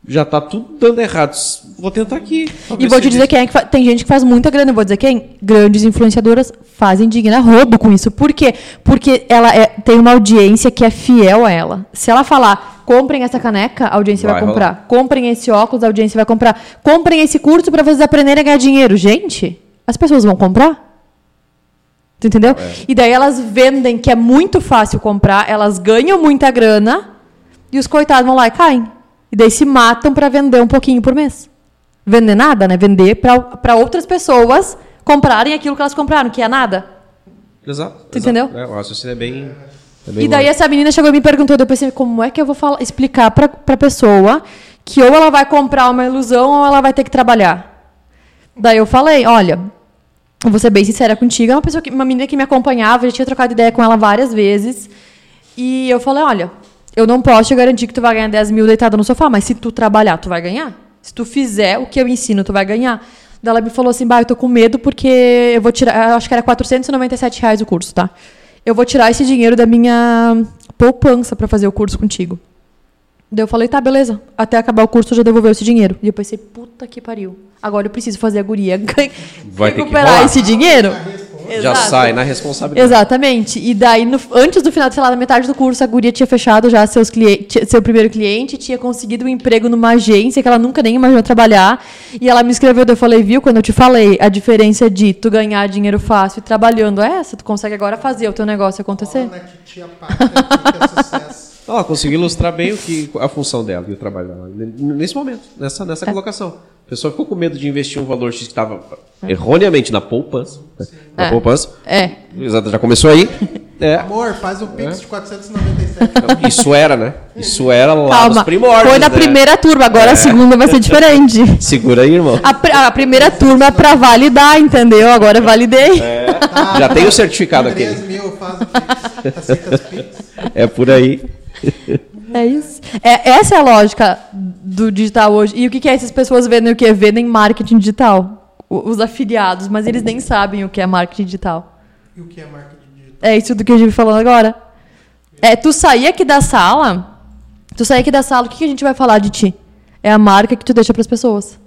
já tá tudo dando errado. Vou tentar aqui. E vou te dizer quem é que fa- tem gente que faz muita grana, eu vou dizer quem? Grandes influenciadoras fazem dinheiro a roubo com isso. Por quê? Porque ela é- tem uma audiência que é fiel a ela. Se ela falar, comprem essa caneca, a audiência vai, Vai comprar. Comprem esse óculos, a audiência vai comprar. Comprem esse curso para vocês aprenderem a ganhar dinheiro. Gente, as pessoas vão comprar? Tu entendeu? É. E daí elas vendem que é muito fácil comprar, elas ganham muita grana e os coitados vão lá e caem. E daí se matam para vender um pouquinho por mês. Vender nada, né? Vender para outras pessoas comprarem aquilo que elas compraram, que é nada. Exato. Tu entendeu? É, o raciocínio é bem. é bem E daí lógico. essa menina chegou e me perguntou, eu pensei, como é que eu vou falar, explicar pra, pra pessoa que ou ela vai comprar uma ilusão ou ela vai ter que trabalhar. Daí eu falei, olha, eu vou ser bem sincera contigo, é uma pessoa que, uma menina que me acompanhava, já tinha trocado ideia com ela várias vezes. E eu falei, olha, eu não posso te garantir que tu vai ganhar 10 mil deitado no sofá, mas se tu trabalhar, tu vai ganhar. Se tu fizer o que eu ensino, tu vai ganhar. Daí ela me falou assim, bah, eu tô com medo porque eu vou tirar, eu acho que era 497 reais o curso, tá? Eu vou tirar esse dinheiro da minha poupança pra fazer o curso contigo. Daí eu falei, tá, beleza. Até acabar o curso eu já devolveu esse dinheiro. E eu pensei, puta que pariu. Agora eu preciso fazer a guria (laughs) Vai ter que recuperar esse dinheiro. Já Exato. sai na responsabilidade. Exatamente. E daí, no- antes do final, sei lá, da metade do curso, a guria tinha fechado já seus clientes, seu primeiro cliente, tinha conseguido um emprego numa agência que ela nunca nem imaginou trabalhar. E ela me escreveu, eu falei, viu, quando eu te falei, a diferença de tu ganhar dinheiro fácil e trabalhando é essa, tu consegue agora fazer o teu negócio acontecer. Fala na titia Pátria que é sucesso. Ela conseguiu ilustrar bem o que, a função dela e o trabalho dela. Nesse momento, nessa, É. nessa colocação. A pessoa ficou com medo de investir um valor X que estava erroneamente na poupança. né? Na É. poupança. É. Exato, já começou aí. (laughs) É. Amor, faz o Pix de 497. Isso era, né? Isso era lá nos Calma. primórdios. Foi na né? primeira turma, agora a segunda vai ser diferente. (laughs) Segura aí, irmão. A, pr- a primeira turma é pra validar, entendeu? Agora eu validei. Já tem o certificado aqui. 3 mil, faz o Pix. Aceita os Pix. É por aí. É isso. É, essa é a lógica do digital hoje. E o que, que é essas pessoas vendem o quê? Vendem marketing digital. O- Os afiliados, mas eles nem sabem o que é marketing digital. E o que é marketing digital? É isso do que a gente falando agora. É, tu sair aqui da sala, tu sair aqui da sala, o que, que a gente vai falar de ti? É a marca que tu deixa para as pessoas.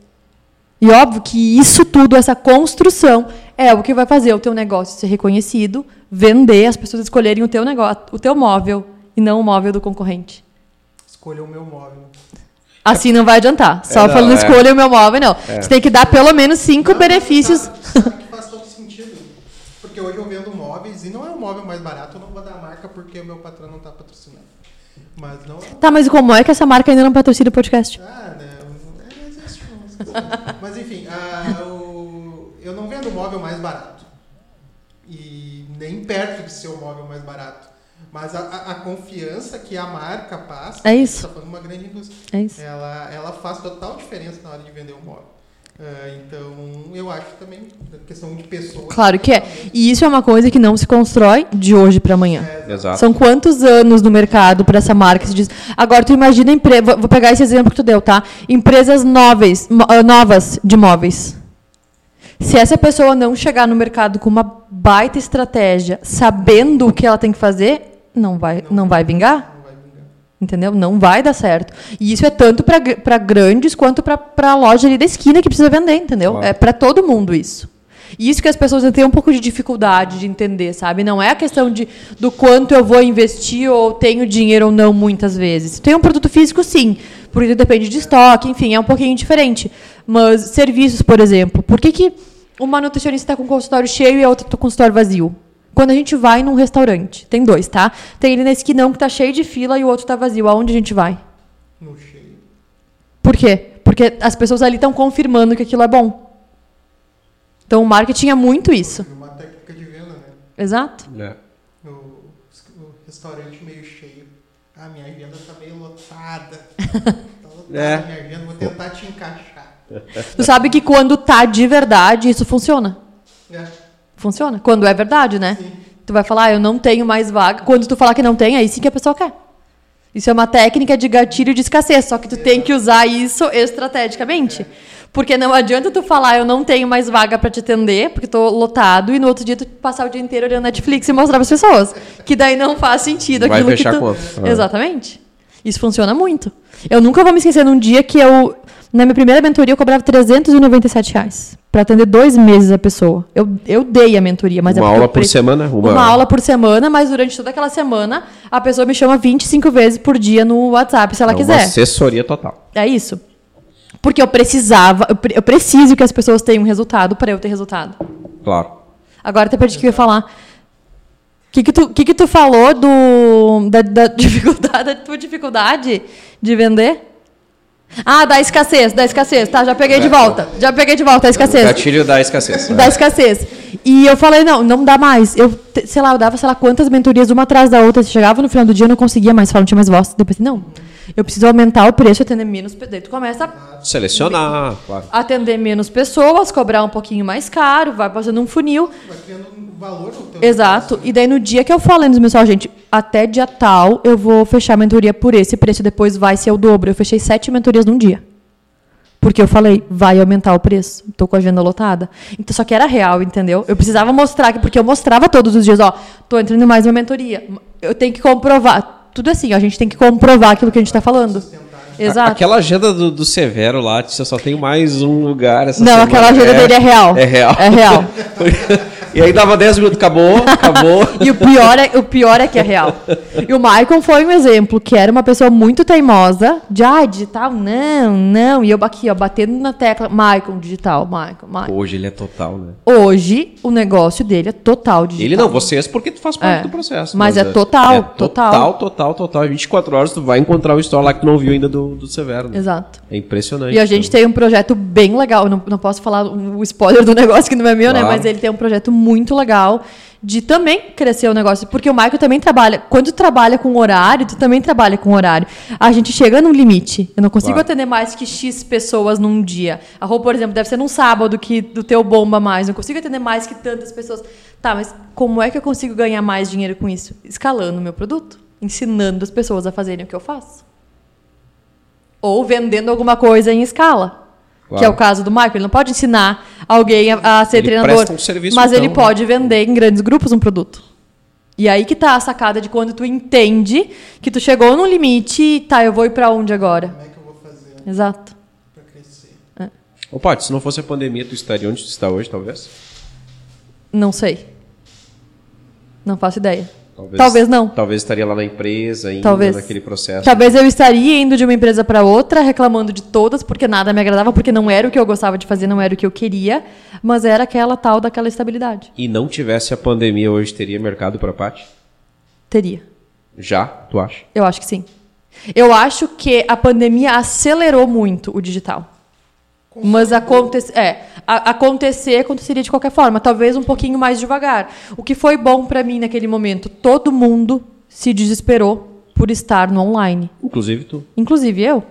E óbvio que isso tudo, essa construção, é o que vai fazer o teu negócio ser reconhecido, vender, as pessoas escolherem o teu negócio, o teu móvel e não o móvel do concorrente. Escolha o meu móvel. Assim não vai adiantar. Só É, não, falando é. escolha o meu móvel, não. Você tem que dar pelo menos cinco Não, benefícios. Sabe, sabe (laughs) que faz todo sentido. Porque hoje eu vendo móveis e não é o móvel mais barato, eu não vou dar a marca porque o meu patrão não está patrocinando. Mas não. Tá, mas como é que essa marca ainda não patrocina o podcast? Ah, né? Não existe. não. Mas enfim, ah, o- eu não vendo o móvel mais barato. E nem perto de ser o móvel mais barato. Mas a, a- a confiança que a marca passa, É isso. de uma grande indústria. É isso. Ela, ela faz total diferença na hora de vender um móvel. Ah, então, eu acho também, questão de pessoas. Claro que é. E isso é uma coisa que não se constrói de hoje para amanhã. Exato. São quantos anos no mercado para essa marca se diz. Agora tu imagina empre... vou vou pegar esse exemplo que tu deu, tá? Empresas novas, ah, novas de móveis. Se essa pessoa não chegar no mercado com uma baita estratégia, sabendo o que ela tem que fazer, não vai, não vai vingar. Não vai vingar. Entendeu? Não vai dar certo. E isso é tanto para grandes quanto para a loja ali da esquina que precisa vender, entendeu? Claro. É para todo mundo isso. E isso que as pessoas têm um pouco de dificuldade de entender, sabe? Não é a questão de, do quanto eu vou investir ou tenho dinheiro ou não, muitas vezes. Tem um produto físico, sim. Porque depende de estoque, enfim, é um pouquinho diferente. Mas serviços, por exemplo. Por que, que uma nutricionista está com consultório cheio e a outra está com consultório vazio? Quando a gente vai num restaurante, tem dois, tá? Tem ele na esquinão que tá cheio de fila e o outro tá vazio. Aonde a gente vai? No cheio. Por quê? Porque as pessoas ali estão confirmando que aquilo é bom. Então o marketing é muito isso. Uma técnica de venda, né? Exato. É. O, o restaurante meio cheio. Ah, minha agenda tá meio lotada. (laughs) Tá lotada É. a minha agenda, vou tentar te encaixar. Tu sabe que quando tá de verdade, isso funciona. É. Funciona. Quando é verdade, né? Sim. Tu vai falar, ah, eu não tenho mais vaga. Quando tu falar que não tem, aí sim que a pessoa quer. Isso é uma técnica de gatilho de escassez, só que tu tem que usar isso estrategicamente. Porque não adianta tu falar, eu não tenho mais vaga pra te atender, porque tô lotado, e no outro dia tu passar o dia inteiro olhando Netflix e mostrar pras pessoas. Que daí não faz sentido Vai aquilo fechar que tu... conta. Ah. Exatamente. Isso funciona muito. Eu nunca vou me esquecer num dia que eu, na minha primeira mentoria, eu cobrava 397 reais para atender dois meses a pessoa. Eu, eu dei a mentoria, mas é Uma porque aula por semana? Uma, uma aula por semana, mas durante toda aquela semana a pessoa me chama 25 vezes por dia no WhatsApp, se ela É Uma quiser. assessoria total. É isso. Porque eu precisava, eu, pre- eu preciso que as pessoas tenham resultado para eu ter resultado. Claro. Agora até perdi o que eu ia falar. O que, que, tu, que, que tu falou do, da, da (laughs) dificuldade, da tua dificuldade de vender? Ah, da escassez, da escassez. Tá, já peguei de volta. Já peguei de volta a escassez. Gatilho da escassez. Da escassez. E eu falei, não, não dá mais. Eu, sei lá, eu dava, sei lá, quantas mentorias uma atrás da outra. Chegava no final do dia, eu não conseguia mais falar, não tinha mais voz. Depois, não, eu preciso aumentar o preço atender menos. Daí tu começa a Selecionar, claro. atender menos pessoas, cobrar um pouquinho mais caro, vai fazendo um funil. Vai criando um valor no teu Exato. E daí no dia que eu falei nos meus ó, gente, até dia tal eu vou fechar a mentoria por esse preço, depois vai ser o dobro. Eu fechei sete mentorias num dia. Porque eu falei, vai aumentar o preço. Tô com a agenda lotada. Então, só que era real, entendeu? Eu precisava mostrar, que porque eu mostrava todos os dias, ó, tô entrando em mais uma mentoria. Eu tenho que comprovar. Tudo assim, ó, a gente tem que comprovar aquilo que a gente tá falando. Exato. Aquela agenda do, do Severo lá, se eu só tenho mais um lugar essa Não, semana. aquela agenda dele é real. É real. É real. (laughs) e aí dava 10 minutos, acabou, acabou. (laughs) E o pior, é, o pior é que é real. E o Maicon foi um exemplo, que era uma pessoa muito teimosa, de ah, digital, não, não. E eu aqui, ó, batendo na tecla, Maicon, digital, Maicon, Maicon. Hoje ele é total, né? Hoje, o negócio dele é total digital. Ele não, vocês porque tu faz parte É. do processo. Mas é total, total. total, total, total. 24 horas tu vai encontrar o store lá que tu não viu ainda do, do Severo. Né? Exato. É impressionante. E a gente então. tem um projeto bem legal. Eu não, não posso falar o spoiler do negócio que não é meu, né? Claro. Mas ele tem um projeto muito legal de também crescer o negócio. Porque o Michael também trabalha. Quando tu trabalha com horário, tu também trabalha com horário. A gente chega num limite. Eu não consigo Claro. atender mais que X pessoas num dia. A roupa, por exemplo, deve ser num sábado que do teu bomba mais. Não consigo atender mais que tantas pessoas. Tá, mas como é que eu consigo ganhar mais dinheiro com isso? Escalando o meu produto. Ensinando as pessoas a fazerem o que eu faço. Ou vendendo alguma coisa em escala. Claro. Que é o caso do Michael. Ele não pode ensinar alguém a, a ser Ele treinador. um serviço, mas ele então, pode vender em grandes grupos um produto. E aí que tá a sacada de quando tu entende que tu chegou no limite e tá, eu vou ir pra onde agora? Como é que eu vou fazer Exato. pra crescer? Ô, Paty, se não fosse a pandemia, tu estaria onde tu está hoje, talvez? Não sei. Não faço ideia. Talvez não. Talvez estaria lá na empresa, ainda Talvez. naquele processo. Talvez eu estaria indo de uma empresa para outra, reclamando de todas, porque nada me agradava, porque não era o que eu gostava de fazer, não era o que eu queria, mas era aquela tal daquela estabilidade. E não tivesse a pandemia hoje, teria mercado para Paty? Teria. Já, tu acha? Eu acho que sim. Eu acho que a pandemia acelerou muito o digital. Mas aconte é, a- acontecer aconteceria de qualquer forma, talvez um pouquinho mais devagar. O que foi bom para mim naquele momento, todo mundo se desesperou por estar no online, Inclusive tu. inclusive eu.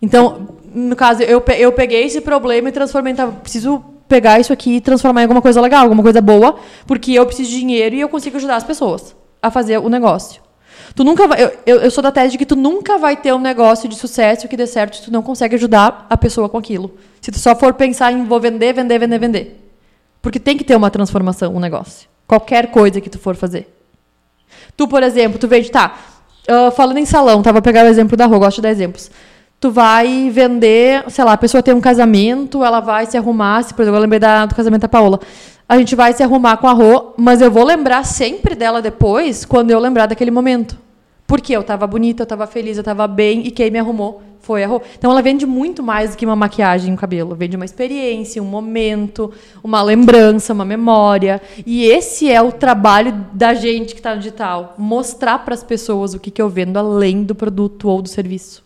Então, no caso, eu, eu peguei esse problema e transformei, tá, preciso pegar isso aqui e transformar em alguma coisa legal, alguma coisa boa, porque eu preciso de dinheiro e eu consigo ajudar as pessoas a fazer o negócio. Tu nunca vai, eu, eu, sou da tese de que tu nunca vai ter um negócio de sucesso que dê certo se tu não consegue ajudar a pessoa com aquilo. Se tu só for pensar em vou vender, vender, vender, vender. Porque tem que ter uma transformação, um negócio. Qualquer coisa que tu for fazer. Tu, por exemplo, tu vende, tá, ah, falando em salão, tá, vou pegar o exemplo da rua, gosto de dar exemplos. Tu vai vender, sei lá, a pessoa tem um casamento, ela vai se arrumar, se, por exemplo, eu lembrei da, do casamento da Paola. A gente vai se arrumar com a Rô, mas eu vou lembrar sempre dela depois, quando eu lembrar daquele momento. Porque eu tava bonita, eu tava feliz, eu tava bem, e quem me arrumou foi a Rô. Então ela vende muito mais do que uma maquiagem e um cabelo. Vende uma experiência, um momento, uma lembrança, uma memória. E esse é o trabalho da gente que está no digital. Mostrar para as pessoas o que, que eu vendo além do produto ou do serviço.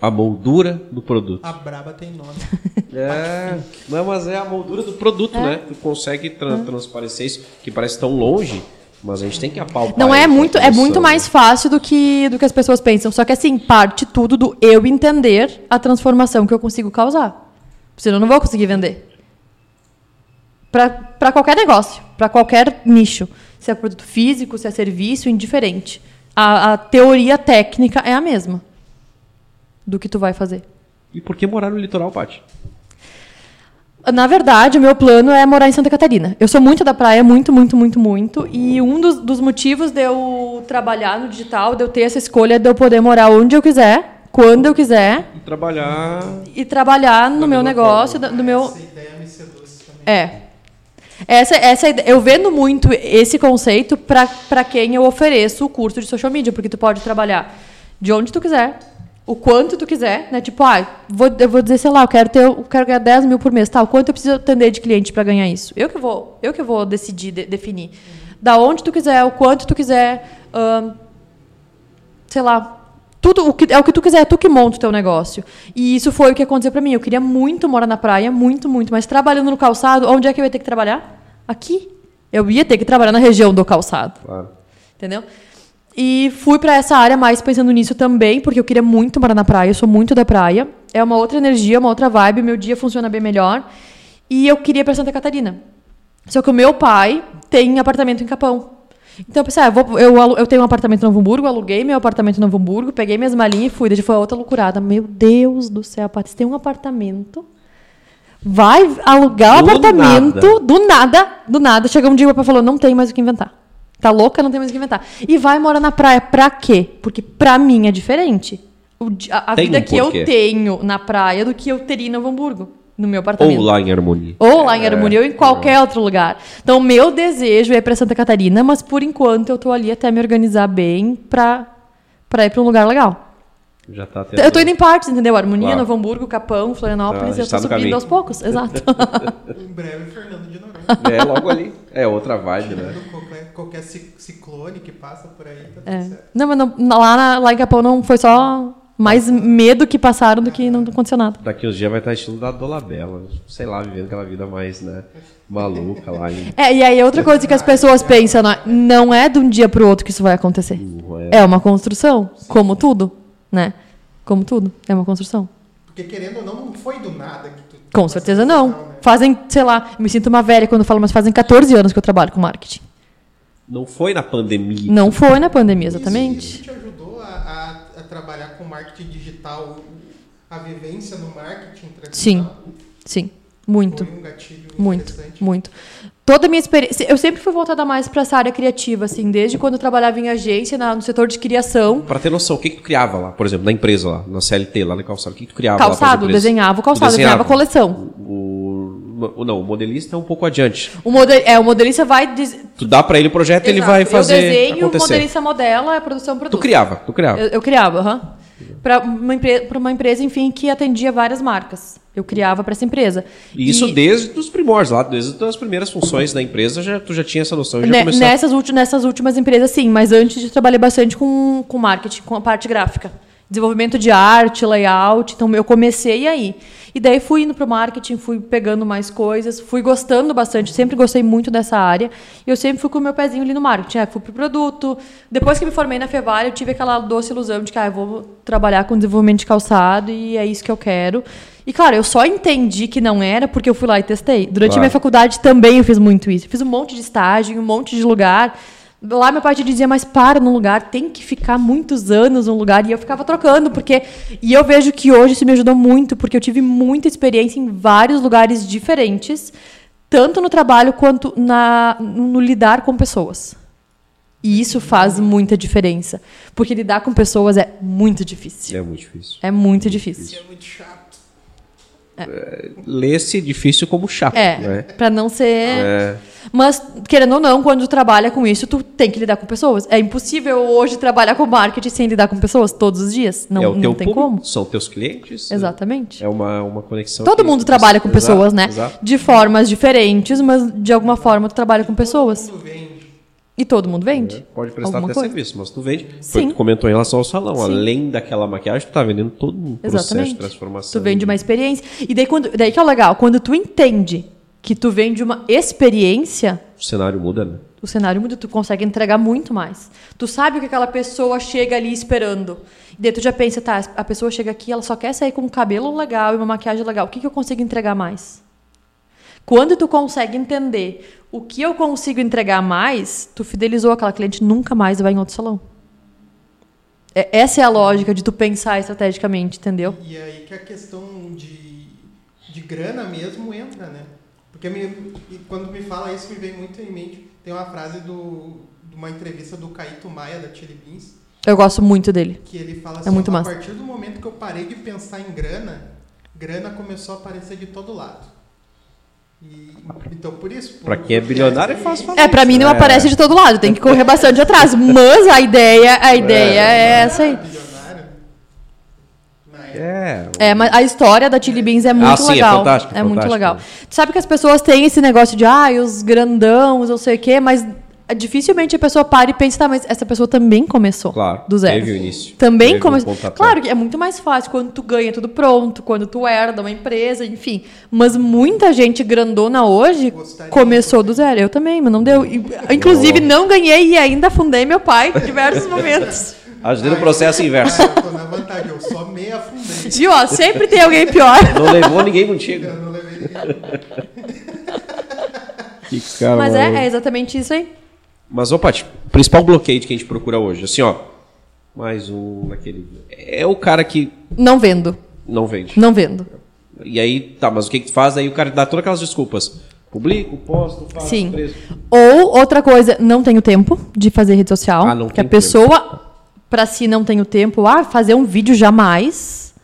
A moldura do produto. A braba tem nome. (laughs) É, não, mas é a moldura do produto, né? Tu consegue tra- transparecer isso, que parece tão longe, mas a gente tem que apalpar. Não é muito, é muito mais fácil do que, do que as pessoas pensam. Só que assim, parte tudo do eu entender a transformação que eu consigo causar. Senão eu não vou conseguir vender. Para qualquer negócio, para qualquer nicho. Se é produto físico, se é serviço, indiferente. A, a teoria técnica é a mesma do que tu vai fazer. E por que morar no litoral, Paty? Na verdade, o meu plano é morar em Santa Catarina. Eu sou muito da praia, muito, muito, muito, muito. E um dos, dos motivos de eu trabalhar no digital, de eu ter essa escolha, é de eu poder morar onde eu quiser, quando eu quiser, E trabalhar. e trabalhar no meu negócio, do, do meu. Essa ideia me seduz também. É. Essa, essa eu vendo muito esse conceito para quem eu ofereço o curso de social media, porque tu pode trabalhar de onde tu quiser, o quanto tu quiser, né? Tipo, ah, vou, eu vou dizer, sei lá, eu quero ter, eu quero ganhar 10 mil por mês, tá? O quanto eu preciso atender de cliente para ganhar isso? Eu que vou, eu que vou decidir, de- definir. Da onde tu quiser, o quanto tu quiser, ahn, sei lá, tudo o que, é o que tu quiser, é tu que monta o teu negócio. E isso foi o que aconteceu pra mim. Eu queria muito morar na praia, muito, muito, mas trabalhando no calçado, onde é que eu ia ter que trabalhar? Aqui. Eu ia ter que trabalhar na região do calçado. Claro. Entendeu? E fui pra essa área mais pensando nisso também, porque eu queria muito morar na praia, eu sou muito da praia. É uma outra energia, uma outra vibe, meu dia funciona bem melhor. E eu queria ir pra Santa Catarina. Só que o meu pai tem apartamento em Capão. Então eu pensei, ah, eu, vou- eu, eu tenho um apartamento em Novo Hamburgo, aluguei meu apartamento em Novo Hamburgo, peguei minhas malinhas e fui. Daí foi outra loucurada. Meu Deus do céu, Paty, você tem um apartamento, vai alugar o Do apartamento, nada. do nada, do nada. Chegou um dia e o papai falou, não tem mais o que inventar. Tá louca, não tem mais o que inventar. E vai morar na praia, pra quê? Porque pra mim é diferente. O a a vida um que eu tenho na praia do que eu teria em Novo Hamburgo, no meu apartamento. Ou lá em Harmonia. Ou lá em Harmonia, ou em qualquer outro lugar. Então, meu desejo é ir pra Santa Catarina, mas por enquanto eu tô ali até me organizar bem pra, pra ir pra um lugar legal. Já tá tendo... Eu tô indo em partes, entendeu? Harmonia, Claro. Novo Hamburgo, Capão, Florianópolis, Ah, eu está tô no subindo caminho. aos poucos. (laughs) Exato. Em breve, Fernando de Noronha. É, logo ali. É outra vibe, né? Qualquer, qualquer ci- ciclone que passa por aí, tá tudo É. certo. Não, mas não- lá, na- lá em Capão não foi só mais medo que passaram do que não aconteceu nada. Daqui uns dias vai estar estilo da Dolabella. Sei lá, vivendo aquela vida mais, né? Maluca lá em... É, e aí outra coisa que as pessoas pensam, não é- não é de um dia pro outro que isso vai acontecer. É uma construção, como tudo, né? Como tudo, é uma construção. Porque querendo ou não, não foi do nada que tu. Com certeza não. né? Fazem, sei lá, eu me sinto uma velha quando falo, mas fazem 14 anos que eu trabalho com marketing. Não foi na pandemia. Não foi na pandemia, Isso- exatamente. Isso, te ajudou a, a- a trabalhar com marketing digital, a vivência no marketing Sim, tradicional? sim, muito. Foi um gatilho Muito, interessante. muito. Toda a minha experiência. Eu sempre fui voltada mais para essa área criativa, assim, desde quando eu trabalhava em agência, na- no setor de criação. Pra ter noção, o que que tu criava lá? Por exemplo, na empresa lá, na CLT, lá no calçado. O que que tu criava lá? Calçado, empresas? desenhava o Tu calçado, desenhava a coleção. O, o- não, o modelista é um pouco adiante. O, model, é, o modelista vai. Des... Tu dá pra ele o projeto, ele vai fazer Eu desenho, o acontecer. modelista modela, a produção Tu produz. criava, tu criava. Eu, eu criava, aham. Para uma, empre uma empresa, enfim, que atendia várias marcas. Eu criava para essa empresa. E isso desde os primórdios lá, desde as primeiras funções da empresa, já, tu já tinha essa noção e já começou. nessas, ulti- nessas últimas empresas, sim, mas antes eu trabalhei bastante com, com marketing, com a parte gráfica. Desenvolvimento de arte, layout. Então, eu comecei aí. E daí fui indo para o marketing, fui pegando mais coisas, fui gostando bastante, sempre gostei muito dessa área. E eu sempre fui com o meu pezinho ali no marketing. É, fui pro produto. Depois que me formei na Fevalha, eu tive aquela doce ilusão de que ah, eu vou trabalhar com desenvolvimento de calçado e é isso que eu quero. E, claro, eu só entendi que não era porque eu fui lá e testei. Durante a Claro. minha faculdade também eu fiz muito isso. Fiz um monte de estágio, em um monte de lugar. Lá meu pai dizia, mas para num lugar, tem que ficar muitos anos num lugar. E eu ficava trocando, porque. E eu vejo que hoje isso me ajudou muito, porque eu tive muita experiência em vários lugares diferentes, tanto no trabalho quanto na, no, no lidar com pessoas. E isso faz muita diferença. Porque lidar com pessoas é muito difícil. É muito difícil. É muito difícil. É muito chato. Lê-se difícil como chato, É, né? pra não ser. É, Mas, querendo ou não, quando tu trabalha com isso, tu tem que lidar com pessoas. É impossível hoje trabalhar com marketing sem lidar com pessoas todos os dias. Não, é o teu não tem público, como. são teus clientes. Exatamente. É uma, uma conexão. Todo mundo trabalha com Exato, pessoas, né? Exato. De formas diferentes, mas de alguma forma tu trabalha com pessoas. Todo mundo vende. E todo mundo vende. Pode prestar até coisa. serviço, mas tu vende. Foi o Sim. que tu comentou em relação ao salão. Sim. Além daquela maquiagem, tu tá vendendo todo um processo Exatamente. de transformação. Tu vende uma experiência. E daí, quando, daí que é o legal, quando tu entende que tu vende uma experiência, O cenário muda, né? o cenário muda, tu consegue entregar muito mais. Tu sabe o que aquela pessoa chega ali esperando. E daí tu já pensa, tá, a pessoa chega aqui, ela só quer sair com um cabelo legal e uma maquiagem legal. O que, que eu consigo entregar mais? Quando tu consegue entender o que eu consigo entregar mais, tu fidelizou aquela cliente, nunca mais vai em outro salão. É- essa é a lógica de tu pensar estrategicamente, entendeu? E aí que a questão de, de grana mesmo entra, né? Porque me- quando me fala isso, me vem muito em mente. Tem uma frase do, de uma entrevista do Caíto Maia, da Chili Beans, Eu gosto muito dele. que ele fala É assim: muito a massa. partir do momento que eu parei de pensar em grana, grana começou a aparecer de todo lado. E, então, por isso. Pra por- quem é bilionário é fácil falar. É, pra mim não É. aparece de todo lado, tem que correr bastante atrás. Mas a ideia, a ideia é essa aí. É. É, mas a história da Chili Beans é muito sim, é legal. fantástico, É muito fantástico. legal. Tu sabe que as pessoas têm esse negócio de, ah, os grandão, não sei o quê, mas dificilmente a pessoa para e pensa, tá, mas essa pessoa também começou Claro, do zero. teve o início. Também Teve um começou. pontapé. claro que é muito mais fácil quando tu ganha tudo pronto, quando tu herda uma empresa, enfim. Mas muita gente grandona hoje Gostaria começou do zero. Eu também, mas não deu. Inclusive, não ganhei e ainda fundei meu pai em diversos momentos. (laughs) Ajudei no processo inverso. Eu tô na vantagem, eu só me afundei. Viu? Sempre tem alguém pior. (laughs) Não levou ninguém contigo. Eu não levei ninguém. Que cara Mas é, é exatamente isso aí. Mas, ô, Paty, o principal bloqueio que a gente procura hoje, assim, ó. Mais um naquele. É o cara que Não vendo. não vende. Não vendo. E aí, tá, mas o que que tu faz? Aí o cara dá todas aquelas desculpas. Publico, posto, faço, Sim. preso. Ou outra coisa, não tenho tempo de fazer rede social. Ah, não que a pessoa, pra si, não tem o tempo. Ah, fazer um vídeo jamais.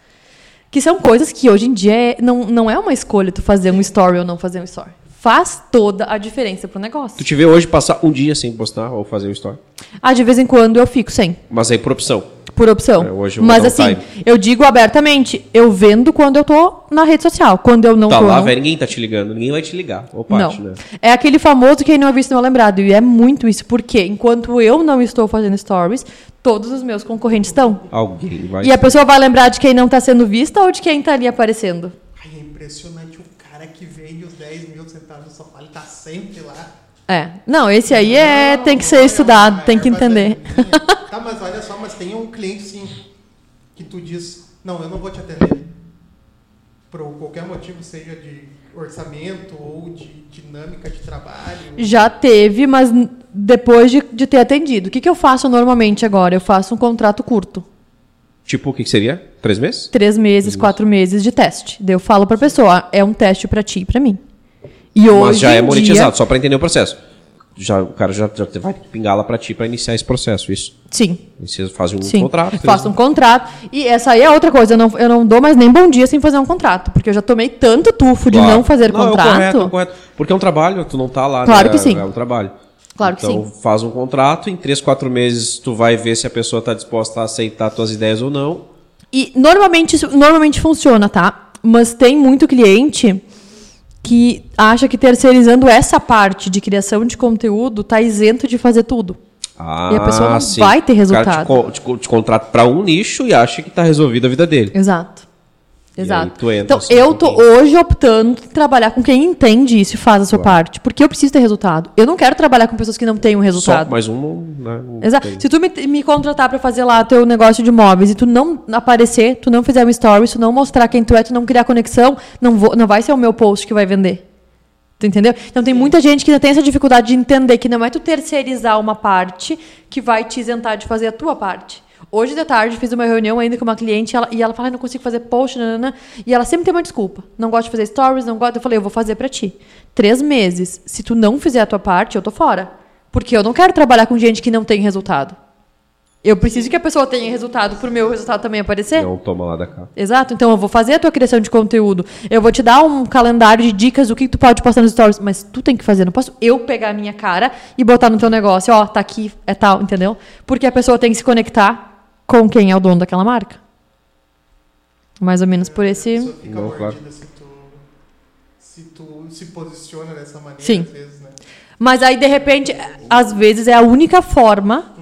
Que são coisas que hoje em dia é- não, não é uma escolha tu fazer um story ou não fazer um story. Faz toda a diferença pro negócio. Tu te vê hoje passar um dia sem postar ou fazer um story. Ah, de vez em quando eu fico sem. Mas aí por opção. Por opção. É, hoje eu vou Mas assim, time. eu digo abertamente, eu vendo quando eu tô na rede social. Quando eu não tá tô. lá, não. velho, ninguém tá te ligando, ninguém vai te ligar. Ô, Paty, Não. né? É aquele famoso quem não é visto não é lembrado. E é muito isso, porque enquanto eu não estou fazendo stories, todos os meus concorrentes estão. Alguém vai. E a pessoa vai lembrar de quem não está sendo vista ou de quem está ali aparecendo? Ai, é impressionante o cara que vende os 10 mil sentado no sofá, ele tá sempre lá. É. Não, esse aí é, Não, tem que ser é estudado, tem que erva entender. Tá, mas olha só, mas tem um cliente sim que tu diz, não, eu não vou te atender. Por qualquer motivo, seja de orçamento ou de dinâmica de trabalho. Já teve, mas depois de, de ter atendido. O que, que eu faço normalmente agora? Eu faço um contrato curto. Tipo, o que, que seria? Três meses? Três meses, quatro meses de teste. Daí eu falo pra pessoa, "Ah, é um teste pra ti e pra mim. E hoje Mas já é monetizado, dia- só pra entender o processo. Já, o cara já, já vai pingar lá pra ti pra iniciar esse processo, isso. Sim. E Vocês fazem um Sim, contrato. faço um contrato. E essa aí é outra coisa, eu não, eu não dou mais nem bom dia sem fazer um contrato. Porque eu já tomei tanto tufo de Claro. não fazer Não, É o contrato. correto, é correto. Porque é um trabalho, tu não tá lá. Claro né? que sim. É um trabalho. Claro que então, faz um contrato, em três, quatro meses tu vai ver se a pessoa está disposta a aceitar tuas ideias ou não. E normalmente, normalmente funciona, tá? Mas tem muito cliente que acha que terceirizando essa parte de criação de conteúdo tá isento de fazer tudo. Ah, E a pessoa não sim. vai ter O cara resultado. te, te, te contrata para um nicho e acha que tá resolvida a vida dele. Exato. Exato. entra então, assim, eu um tô hoje optando em trabalhar com quem entende isso e faz a sua parte. Porque eu preciso ter resultado. Eu não quero trabalhar com pessoas que não têm um Só resultado. mais um, né, Exato. tem. Se tu me, me contratar pra fazer lá teu negócio de imóveis e tu não aparecer, tu não fizer um story, tu não mostrar quem tu é, tu não criar conexão, não, vou, não vai ser o meu post que vai vender. Tu entendeu? Então tem muita gente que ainda tem essa dificuldade de entender que não é tu terceirizar uma parte que vai te isentar de fazer a tua parte. Hoje de tarde fiz uma reunião ainda com uma cliente e ela, e ela fala, "Ai, não consigo fazer post, nanana", e ela sempre tem uma desculpa. Não gosto de fazer stories, não gosto. Eu falei, eu vou fazer pra ti. Três meses. Se tu não fizer a tua parte, eu tô fora. Porque eu não quero trabalhar com gente que não tem resultado. Eu preciso que a pessoa tenha resultado pro meu resultado também aparecer. Não toma lá da cá. Exato. Então eu vou fazer a tua criação de conteúdo. Eu vou te dar um calendário de dicas do que tu pode postar nos stories, mas tu tem que fazer. Não posso eu pegar a minha cara e botar no teu negócio, ó, tá aqui, é tal, entendeu? Porque a pessoa tem que se conectar com quem é o dono daquela marca. Mais ou menos por esse. fica Não, claro. se, tu, se tu se posiciona dessa maneira, Sim. às vezes, né? Mas aí, de repente, às vezes é a única forma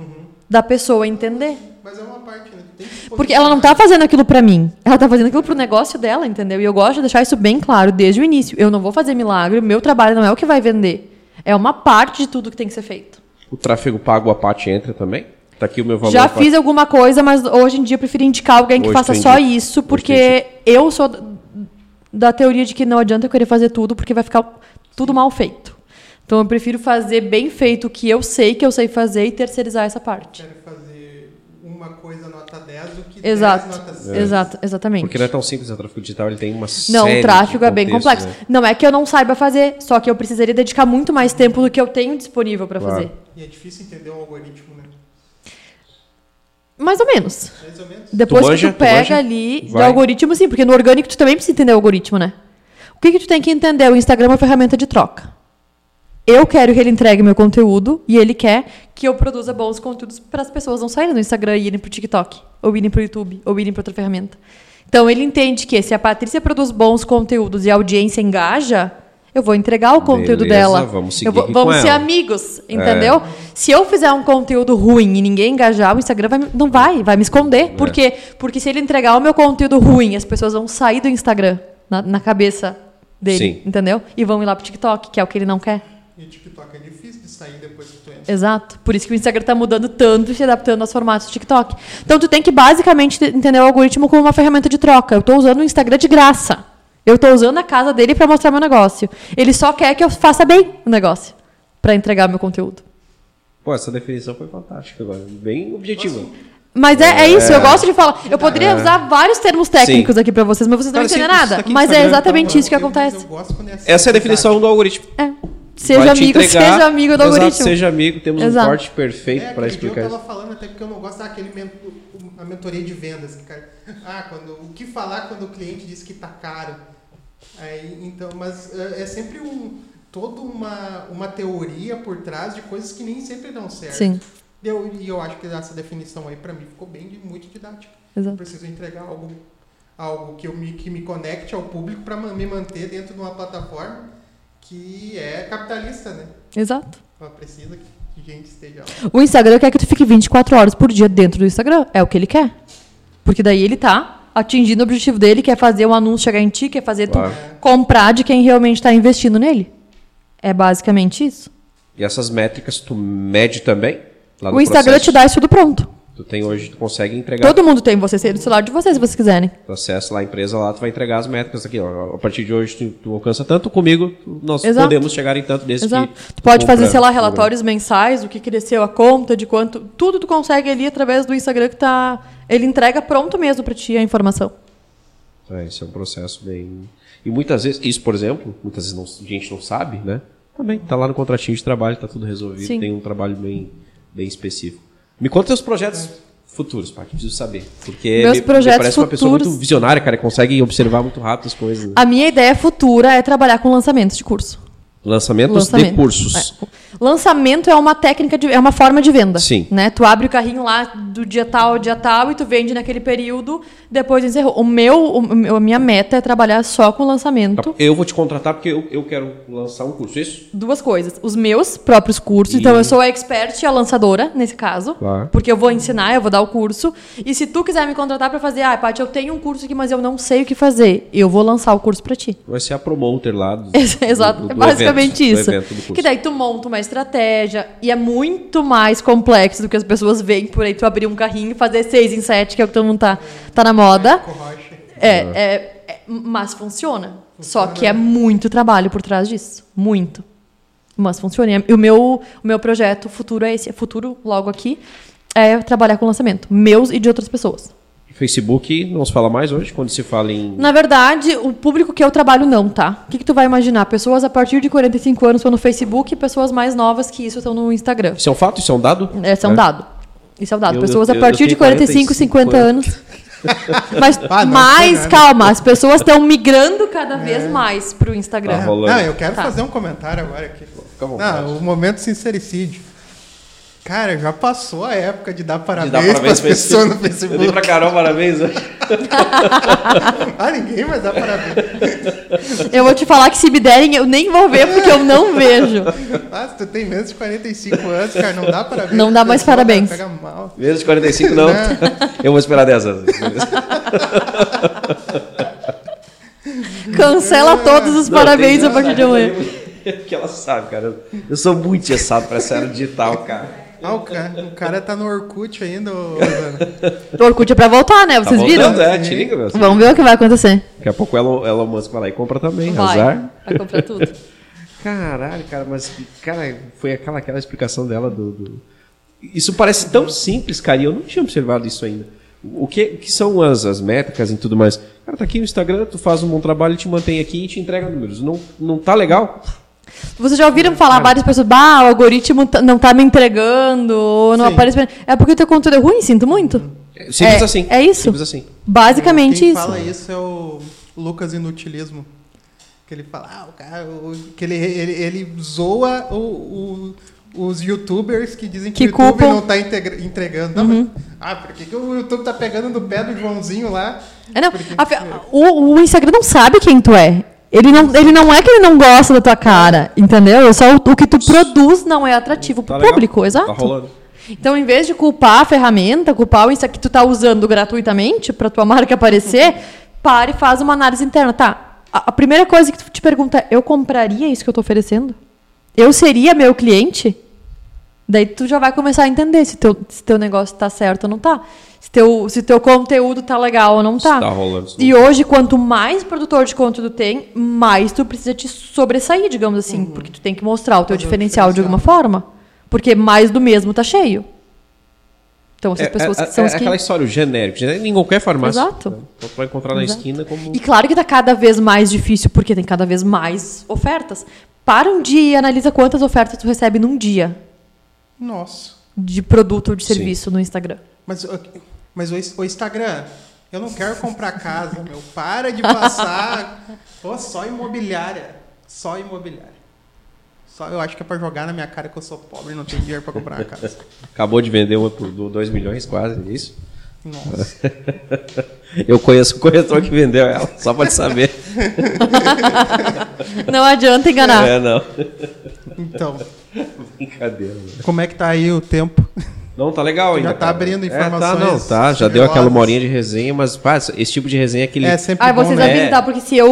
da pessoa entender. Mas é uma parte, né? Porque ela não tá fazendo aquilo pra mim. Ela tá fazendo aquilo pro negócio dela, entendeu? E eu gosto de deixar isso bem claro desde o início. Eu não vou fazer milagre, o meu trabalho não é o que vai vender. É uma parte de tudo que tem que ser feito. O tráfego pago a parte entra também? Tá aqui o meu valor. Já Paty. fiz alguma coisa, mas hoje em dia eu prefiro indicar alguém que Hoje faça só isso, porque eu sou da- teoria de que não adianta eu querer fazer tudo, porque vai ficar tudo mal feito. Então eu prefiro fazer bem feito o que eu sei que eu sei fazer e terceirizar essa parte. Quero fazer uma coisa nota 10 do que Exato. 10 nota 6. Exato, exatamente. Porque não é tão simples, o tráfego digital ele tem uma Não, série o tráfego de é bem complexo. né? Não é que eu não saiba fazer, só que eu precisaria dedicar muito mais tempo do que eu tenho disponível para Claro. fazer. E é difícil entender o algoritmo, né? Mais ou menos. Mais ou menos. Depois manja? que tu Tu pega manja? ali Vai. algoritmo, sim, porque no orgânico tu também precisa entender o algoritmo, né? O que, que tu tem que entender? O Instagram é uma ferramenta de troca. Eu quero que ele entregue meu conteúdo e ele quer que eu produza bons conteúdos para as pessoas não saírem do Instagram e irem pro TikTok, ou irem pro YouTube, ou irem para outra ferramenta. Então ele entende que se a Patrícia produz bons conteúdos e a audiência engaja, Eu vou entregar o conteúdo Beleza, dela. vamos seguir eu vou, vamos com ser ela. amigos, entendeu? Se eu fizer um conteúdo ruim e ninguém engajar, o Instagram vai, não vai, vai me É. esconder. Por quê? Porque se ele entregar o meu conteúdo ruim, as pessoas vão sair do Instagram na, na cabeça dele, Sim. entendeu? E vão ir lá pro TikTok, que é o que ele não quer. E o TikTok é difícil de sair depois que tu entra. Exato. Por isso que o Instagram tá mudando tanto e se adaptando aos formatos do TikTok. Então tu tem que basicamente te- entender o algoritmo como uma ferramenta de troca. Eu tô usando o Instagram de graça. Eu tô usando a casa dele para mostrar meu negócio. Ele só quer que eu faça bem o negócio para entregar meu conteúdo. Pô, essa definição foi fantástica agora. Bem objetiva. Mas é, é isso, eu gosto de falar. Eu poderia usar vários termos técnicos aqui para vocês, mas vocês não entendem nada. mas é Instagram, exatamente tá, isso que Eu- acontece. Eu gosto quando é assim, Essa é a definição do algoritmo. É. Seja Vai amigo, entregar- seja amigo do Exato, algoritmo. Seja amigo, temos Exato. um corte perfeito É, para explicar eu isso. tava falando até porque eu não gosto daquele a mentoria de vendas. Que, cara, ah, quando, o que falar quando o cliente diz que tá caro? Aí, então, mas é, é sempre um, toda uma, uma teoria por trás de coisas que nem sempre dão certo. Sim, E eu, e eu acho que essa definição aí pra mim ficou bem de- muito didática. Eu exato. preciso entregar algo, algo que, eu me, que me conecte ao público para me manter dentro de uma plataforma que é capitalista, né? Exato. Ela precisa que, que gente esteja lá. O Instagram quer que tu fique 24 horas por dia dentro do Instagram. É o que ele quer. Porque daí ele tá atingindo o objetivo dele, que é fazer um anúncio chegar em ti, quer fazer Claro. tu comprar de quem realmente está investindo nele. É basicamente isso. E essas métricas tu mede também? O Instagram processo? te dá isso tudo pronto. Tu tem hoje, tu consegue entregar. Todo mundo tem, você tem no celular de vocês, se vocês quiserem. Tu acessa lá a empresa lá, tu vai entregar as métricas aqui. Ó. A partir de hoje tu, tu alcança tanto comigo, tu- nós Exato. podemos chegar em tanto desse Exato. que Tu pode fazer, sei lá, relatórios mensais, do que cresceu a conta, de quanto. Tudo tu consegue ali através do Instagram que tá. Ele entrega pronto mesmo pra ti a informação. É, esse é um processo bem. E muitas vezes, isso, por exemplo, muitas vezes não, a gente não sabe, né? Também tá lá no contratinho de trabalho, tá tudo resolvido, Sim. tem um trabalho bem, bem específico. Me conta teus projetos futuros, Paty, preciso saber. Porque Meus me, projetos me parece uma pessoa futuros- muito visionária, cara, e consegue observar muito rápido as coisas. né? A minha ideia futura é trabalhar com lançamentos de curso. Lançamentos Lançamento. de cursos. É. Lançamento é uma técnica, de, é uma forma de venda. Sim. Né? Tu abre o carrinho lá do dia tal ao dia tal e tu vende naquele período, depois encerrou. O meu, o a minha meta é trabalhar só com lançamento. Tá, Eu vou te contratar porque eu, eu quero lançar um curso, isso? Duas coisas. Os meus próprios cursos. E- Então, eu sou a expert e a lançadora, nesse caso. Claro. Porque eu vou ensinar, eu vou dar o curso. E se tu quiser me contratar para fazer, ah, Paty, eu tenho um curso aqui, mas eu não sei o que fazer. Eu vou lançar o curso para ti. Vai ser a promoter lá do, (laughs) Exato, do- do é basicamente evento, isso. que daí tu monta uma estratégia e é muito mais complexo do que as pessoas veem por aí. Tu abrir um carrinho e fazer seis em sete, que é o que todo mundo tá, tá na moda. Rocha. É, é, é, mas funciona. Só que é muito trabalho por trás disso. Muito. Mas funciona. E o meu, o meu projeto futuro é esse. É futuro, logo aqui, é trabalhar com lançamento. Meus e de outras pessoas. Facebook, não se fala mais hoje, quando se fala em. Na verdade, o público que eu trabalho não, tá? O que, que tu vai imaginar? Pessoas a partir de 45 anos estão no Facebook e pessoas mais novas que isso estão no Instagram. Isso é um fato? Isso é um dado? Esse é um dado. Isso é um dado. Eu- pessoas eu- a partir de tenho 45, 45 50 anos. (laughs) Mas Ah, não, mais, calma, as pessoas estão migrando cada vez mais pro Instagram. Tá. Não, eu quero Tá. fazer um comentário agora aqui. Não, o momento sincericídio. Cara, já passou a época de dar De parabéns, dar parabéns pra esse- pessoas no (laughs) Eu dei Facebook. pra Carol parabéns hoje. (laughs) Ah, ninguém mais dá parabéns. Eu vou te falar que se me derem, eu nem vou ver porque eu não vejo. Ah, tu tem menos de 45 anos, cara, não dá parabéns. Não dá mais pessoa, parabéns. cara, Pega mal. Menos de 45 não. (laughs) Eu vou esperar 10 anos. Cancela todos os Não, parabéns a partir de amanhã. que ela sabe, cara. Eu sou muito engessado pra essa era digital, cara. Ah, o cara, o cara tá no Orkut ainda, ô. (laughs) O Orkut é pra voltar, né? Vocês tá viram? voltando, É, te liga, meu. Vamos ver o que vai acontecer. Daqui a pouco o Elon, Elon Musk vai lá e compra também. Vai. Azar. Vai comprar tudo. (laughs) Caralho, cara, mas, cara, foi aquela, aquela explicação dela do, do- Isso parece tão simples, cara, e eu não tinha observado isso ainda. O que, o que são as, as métricas e tudo mais? Cara, tá aqui no Instagram, tu faz um bom trabalho, te mantém aqui e te entrega números. Não, não tá legal? Vocês já ouviram falar várias pessoas, bah, o algoritmo tá- não tá me entregando, ou não Sim. aparece. pra mim." É porque o teu conteúdo é ruim, sinto muito. Simples É- assim. é isso. Simples assim. Basicamente Quem isso. fala isso é o Lucas Inutilismo. Que ele fala, ah, o cara, o- que ele, ele, ele zoa o, o- os youtubers que dizem que, Que o YouTube culpam. não tá integra- entregando. Não, mas- ah, por que, que o YouTube tá pegando no pé do Joãozinho lá? É, não, Porque- a o, o Instagram não sabe quem tu é. Ele não, ele não é que ele não gosta da tua cara, entendeu? É só o, o que tu produz não é atrativo pro Tá legal. público, exato. Tá rolando. Então, em vez de culpar a ferramenta, culpar o que tu tá usando gratuitamente para tua (laughs) marca aparecer, pare e faz uma análise interna. Tá, a, a primeira coisa que tu te pergunta é, eu compraria isso que eu tô oferecendo? Eu seria meu cliente? Daí tu já vai começar a entender se teu, se teu negócio tá certo ou não tá. Se teu, se teu conteúdo tá legal ou não Se tá. tá rolando, se E hoje, quanto mais produtor de conteúdo tem, mais tu precisa te sobressair, digamos assim. Porque tu tem que mostrar o teu o diferencial de diferencial. alguma forma. Porque mais do mesmo tá cheio. Então, essas É, pessoas é, que são é que... aquela história, o genérico. Genérico em qualquer farmácia. Exato. Então tu vai encontrar na Exato. esquina como. E claro que tá cada vez mais difícil, porque tem cada vez mais ofertas. Para um dia e analisa quantas ofertas tu recebe num dia Nossa. de produto ou de Sim. serviço no Instagram. Mas, mas o, o Instagram, eu não quero comprar casa, meu. Para de passar. (laughs) Pô, só imobiliária. Só imobiliária. Só eu acho que é pra jogar na minha cara que eu sou pobre e não tenho dinheiro pra comprar uma casa. Acabou de vender uma por 2 milhões quase, é isso? Nossa. (laughs) Eu conheço o corretor que vendeu ela, só pode saber. (laughs) Não adianta enganar. É, não. Então, Brincadeira, como é que tá aí o tempo? Não, tá legal ainda. Já tá cara. abrindo É, informações tá, não, tá. Já deu aquela uma horinha de resenha, mas pá, esse tipo de resenha é aquele. É sempre Ah, bom, vocês né? devem estar, porque se eu.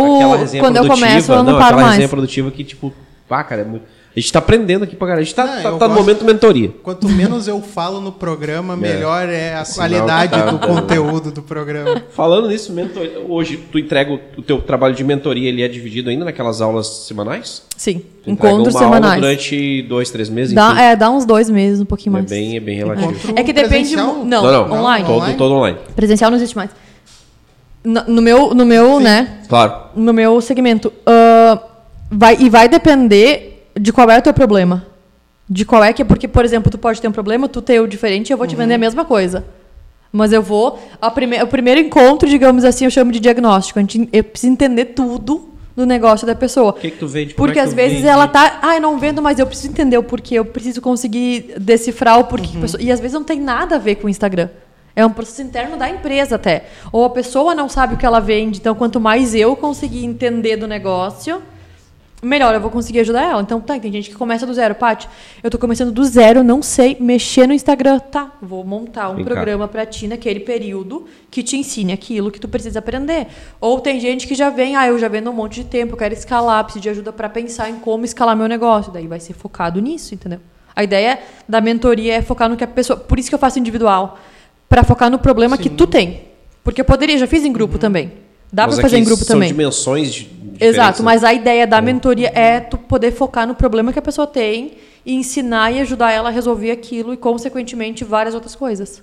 Quando eu começo, eu não, paro aquela mais. resenha produtiva que, tipo, pá, cara, é muito. A gente tá aprendendo aqui pra caralho. A gente tá, Não, tá, eu tá no momento mentoria. Quanto menos eu falo no programa, melhor é a qualidade tá do conteúdo do programa. Falando nisso, mentor... hoje tu entrega o, teu trabalho de mentoria, ele é dividido ainda naquelas aulas semanais? Sim, Tu encontros semanais. durante dois, três meses, Dá, é, dá uns dois meses, um pouquinho É mais. bem, é bem relativo. Encontro É que depende. Não, Não, não, online. Todo, Online? todo online. Presencial não existe mais. No, no meu, no meu né? Claro. No meu segmento. ah, vai, e vai depender de qual é o teu problema. De qual é que. Porque, por exemplo, tu pode ter um problema, tu ter o diferente eu vou te vender a mesma coisa. Mas eu vou. Prime, o primeiro encontro, digamos assim, eu chamo de diagnóstico. A gente, eu preciso entender tudo do negócio da pessoa. O que, que tu vende? Como Porque é às vezes vende? ela tá, ah, eu não vendo, mas eu preciso entender o porquê, eu preciso conseguir decifrar o porquê. que a pessoa- E às vezes não tem nada a ver com o Instagram. É um processo interno da empresa até. Ou a pessoa não sabe o que ela vende, então quanto mais eu conseguir entender do negócio, melhor eu vou conseguir ajudar ela. Então, tá, tem gente que começa do zero. Paty, eu tô começando do zero, não sei mexer no Instagram. Tá, vou montar um Vem cá. programa pra ti naquele período que te ensine aquilo que tu precisa aprender. Ou tem gente que já vem, ah, eu já vendo um monte de tempo, eu quero escalar, preciso de ajuda pra pensar em como escalar meu negócio. Daí vai ser focado nisso, entendeu? A ideia da mentoria é focar no que a pessoa. Por isso que eu faço individual. Pra focar no problema que tu tem. Porque eu poderia, já fiz em grupo também. Dá Mas pra fazer em grupo são também. dimensões de Exato, diferentes, mas a ideia da mentoria é tu poder focar no problema que a pessoa tem e ensinar e ajudar ela a resolver aquilo e, consequentemente, várias outras coisas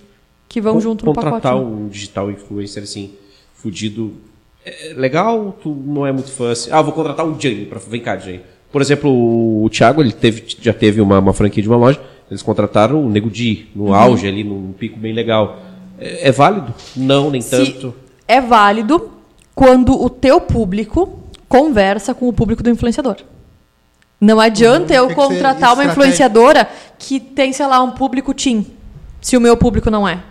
que vão junto no pacote. Contratar né? um digital influencer assim, fudido, é legal, tu não é muito fã assim. Ah, vou contratar um Jane pra vem cá, Jane. Por exemplo, o Thiago, ele teve, já teve uma, uma franquia de uma loja, eles contrataram o Nego Di, no Uhum. auge ali, num pico bem legal. É, é válido? Não, nem Se tanto. é válido quando o teu público conversa com o público do influenciador. Não adianta eu que ser contratar uma influenciadora que tem, sei lá, um público teen, se o meu público não é.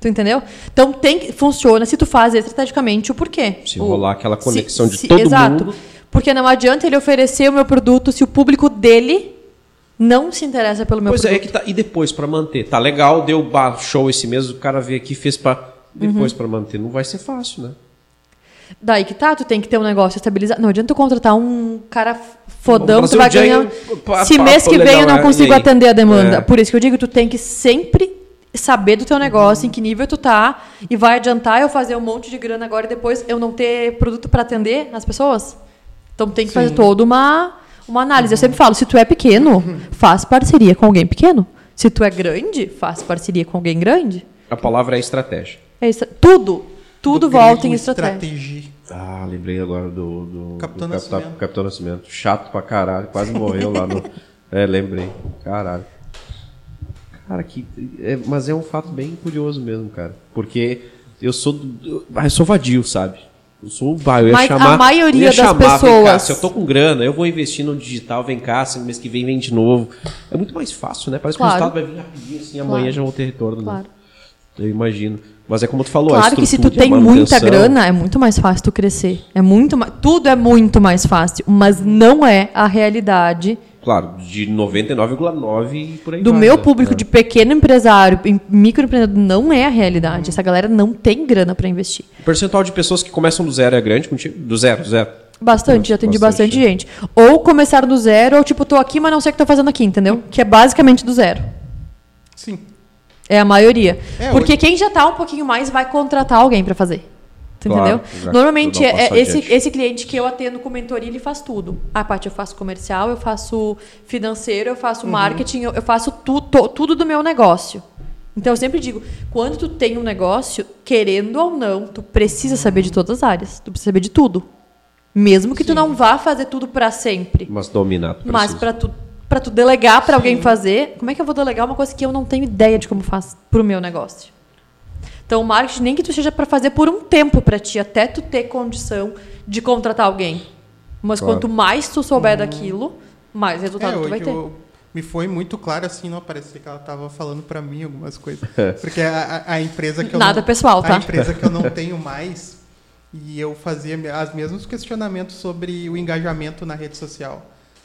Tu entendeu? Então tem que funciona se tu faz estrategicamente o porquê. Se O- rolar aquela se- conexão de se- todo exato. mundo. Porque não adianta ele oferecer o meu produto se o público dele não se interessa pelo meu Pois é, produto. é que tá. E depois pra manter? Tá legal, deu show esse mês, o cara veio aqui fez pra. Depois Uhum. pra manter. Não vai ser fácil, né? Daí que tá, tu tem que ter um negócio estabilizado. Não adianta tu contratar um cara fodão que tu vai ganhar. Se mês que vem eu não é, consigo atender a demanda. É. Por isso que eu digo, tu tem que sempre saber do teu negócio, em que nível tu tá, e vai adiantar eu fazer um monte de grana agora e depois eu não ter produto para atender as pessoas. Então tem que fazer toda uma, uma análise. Eu sempre falo, se tu é pequeno, (laughs) faz parceria com alguém pequeno. Se tu é grande, faz parceria com alguém grande. A palavra é estratégia. É isso. Tudo, tudo Do volta em estratégia. estratégia. Ah, lembrei agora do, do, Capitão do Nascimento. Capitão Nascimento. Chato pra caralho, quase morreu lá no. (laughs) É, lembrei. Caralho. Cara, que. é- mas é um fato bem curioso mesmo, cara. Porque eu sou. do- Eu sou vadio, sabe? Eu sou eu ia Mas a chamar, maioria eu ia das chamar, vem cá, pessoas- se eu tô com grana, eu vou investir no digital, vem cá, assim, mês que vem vem de novo. É muito mais fácil, né? Parece Claro. que o resultado vai vir rapidinho, assim, amanhã Claro. já vou ter retorno. né? Claro. Eu imagino. Mas é como tu falou, a Claro que se tu tem muita grana, é muito mais fácil tu crescer. É muito mais, tudo é muito mais fácil, mas não é a realidade Claro, de 99,9 e por aí do vai, meu né? público de pequeno empresário, em- microempreendedor, não é a realidade. Essa galera não tem grana para investir. O percentual de pessoas que começam do zero é grande contigo? Do zero, zero. Bastante, já atendi Bastante, bastante, gente. Ou começar do zero, ou tipo, tô aqui, mas não sei o que tô fazendo aqui, entendeu? Que é basicamente do zero. Sim. É a maioria. É, Porque hoje- quem já tá um pouquinho mais vai contratar alguém para fazer. Claro, entendeu? Normalmente, é, é esse, esse cliente que eu atendo com mentoria, ele faz tudo. A parte eu faço comercial, eu faço financeiro, eu Uhum. faço marketing, eu, eu faço tu, to- tudo do meu negócio. Então, eu sempre digo, quando tu tem um negócio, querendo ou não, tu precisa saber de todas as áreas. Tu precisa saber de tudo. Mesmo que tu não vá fazer tudo para sempre. Mas dominar. tu Mas para tu, pra tu delegar para alguém fazer, como é que eu vou delegar uma coisa que eu não tenho ideia de como faz pro meu negócio? Então, o marketing nem que tu seja para fazer por um tempo para ti, até tu ter condição de contratar alguém. Mas Claro. quanto mais tu souber daquilo, mais É, resultado tu vai ter. eu- me foi muito claro assim, não parecia que ela estava falando para mim algumas coisas. (laughs) Porque a, a- empresa que eu Nada não, pessoal, tá? A empresa que eu não tenho mais e eu fazia os mesmos questionamentos sobre o engajamento na rede social.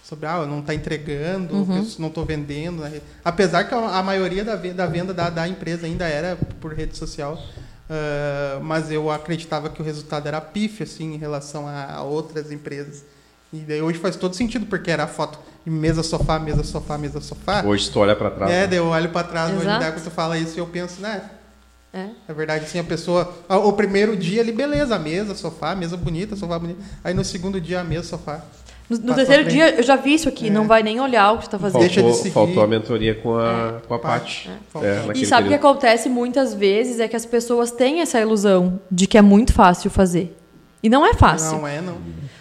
Sobre, ah, eu não está entregando, Uhum. eu não estou vendendo. rede- Apesar que a, maioria da venda, da, venda da, da empresa ainda era por rede social, ah, mas eu acreditava que o resultado era pífio, assim, em relação a, a outras empresas. E daí hoje faz todo sentido, porque era a foto de mesa, sofá, mesa, sofá, mesa, sofá. Hoje tu olha pra trás. É, né? daí eu olho pra trás, hoje daí quando tu fala isso, eu penso, né? É. É verdade, assim, a pessoa. O primeiro dia ali, beleza, a mesa, sofá, mesa bonita, sofá bonito. Aí no segundo dia, a mesa, sofá. No, no terceiro dia, eu já vi isso aqui, É. não vai nem olhar o que tu tá fazendo. Deixa de Faltou, faltou a mentoria com a, com a Pat- Paty. é, É, faltou. E sabe o que acontece muitas vezes é que as pessoas têm essa ilusão de que é muito fácil fazer. E não é fácil. Não é, não.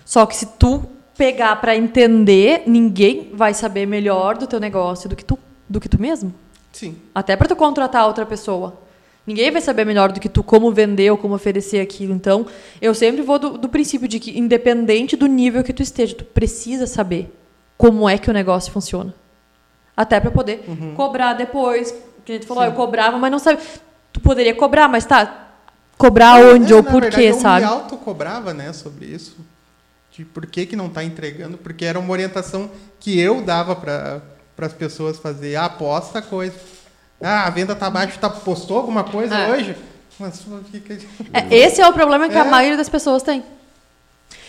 Só que se tu pegar pra entender, ninguém vai saber melhor do teu negócio do que tu, do que tu mesmo. Sim. Até pra tu contratar outra pessoa. Ninguém vai saber melhor do que tu como vender ou como oferecer aquilo. Então, eu sempre vou do, do princípio de que, independente do nível que tu esteja, tu precisa saber como é que o negócio funciona. Até pra poder cobrar depois. Que nem tu falou, ah, eu cobrava, mas não sabe. Tu poderia cobrar, mas tá. Cobrar onde É, ou por verdade, quê, eu sabe? me autocobrava, né, sobre isso. De por que, que não está entregando, porque era uma orientação que eu dava para as pessoas fazer. Ah, posta coisa. Ah, a venda tá baixa, tá, postou alguma coisa É. hoje? Mas fica. É, esse é o problema que a É. maioria das pessoas tem.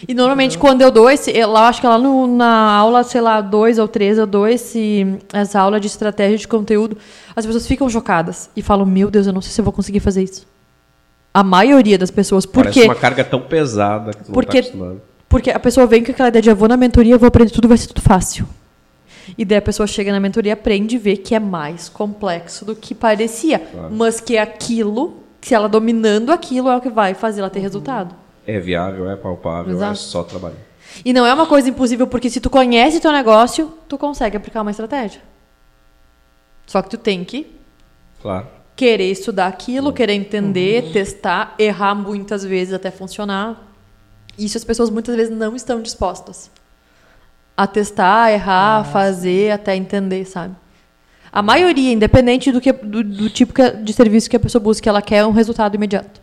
E normalmente quando eu dou esse, eu acho que lá no- na aula, sei lá, dois ou três, eu dou esse, essa aula de estratégia de conteúdo, as pessoas ficam chocadas e falam, meu Deus, eu não sei se eu vou conseguir fazer isso. A maioria das pessoas. Por Parece quê? uma carga tão pesada que tu Porque- não tá acostumado. Porque a pessoa vem com aquela ideia de eu vou na mentoria, eu vou aprender tudo, vai ser tudo fácil. E daí a pessoa chega na mentoria, aprende e vê que é mais complexo do que parecia. Claro. Mas que aquilo, se ela dominando aquilo, é o que vai fazer ela ter resultado. É viável, é palpável, é Exato. só trabalhar. E não é uma coisa impossível, porque se tu conhece teu negócio, tu consegue aplicar uma estratégia. Só que tu tem que Claro. querer estudar aquilo, querer entender, testar, errar muitas vezes até funcionar. Isso as pessoas muitas vezes não estão dispostas a testar, errar, fazer, até entender, sabe? A maioria, independente do, que, do, do tipo que- de serviço que a pessoa busca, ela quer um resultado imediato.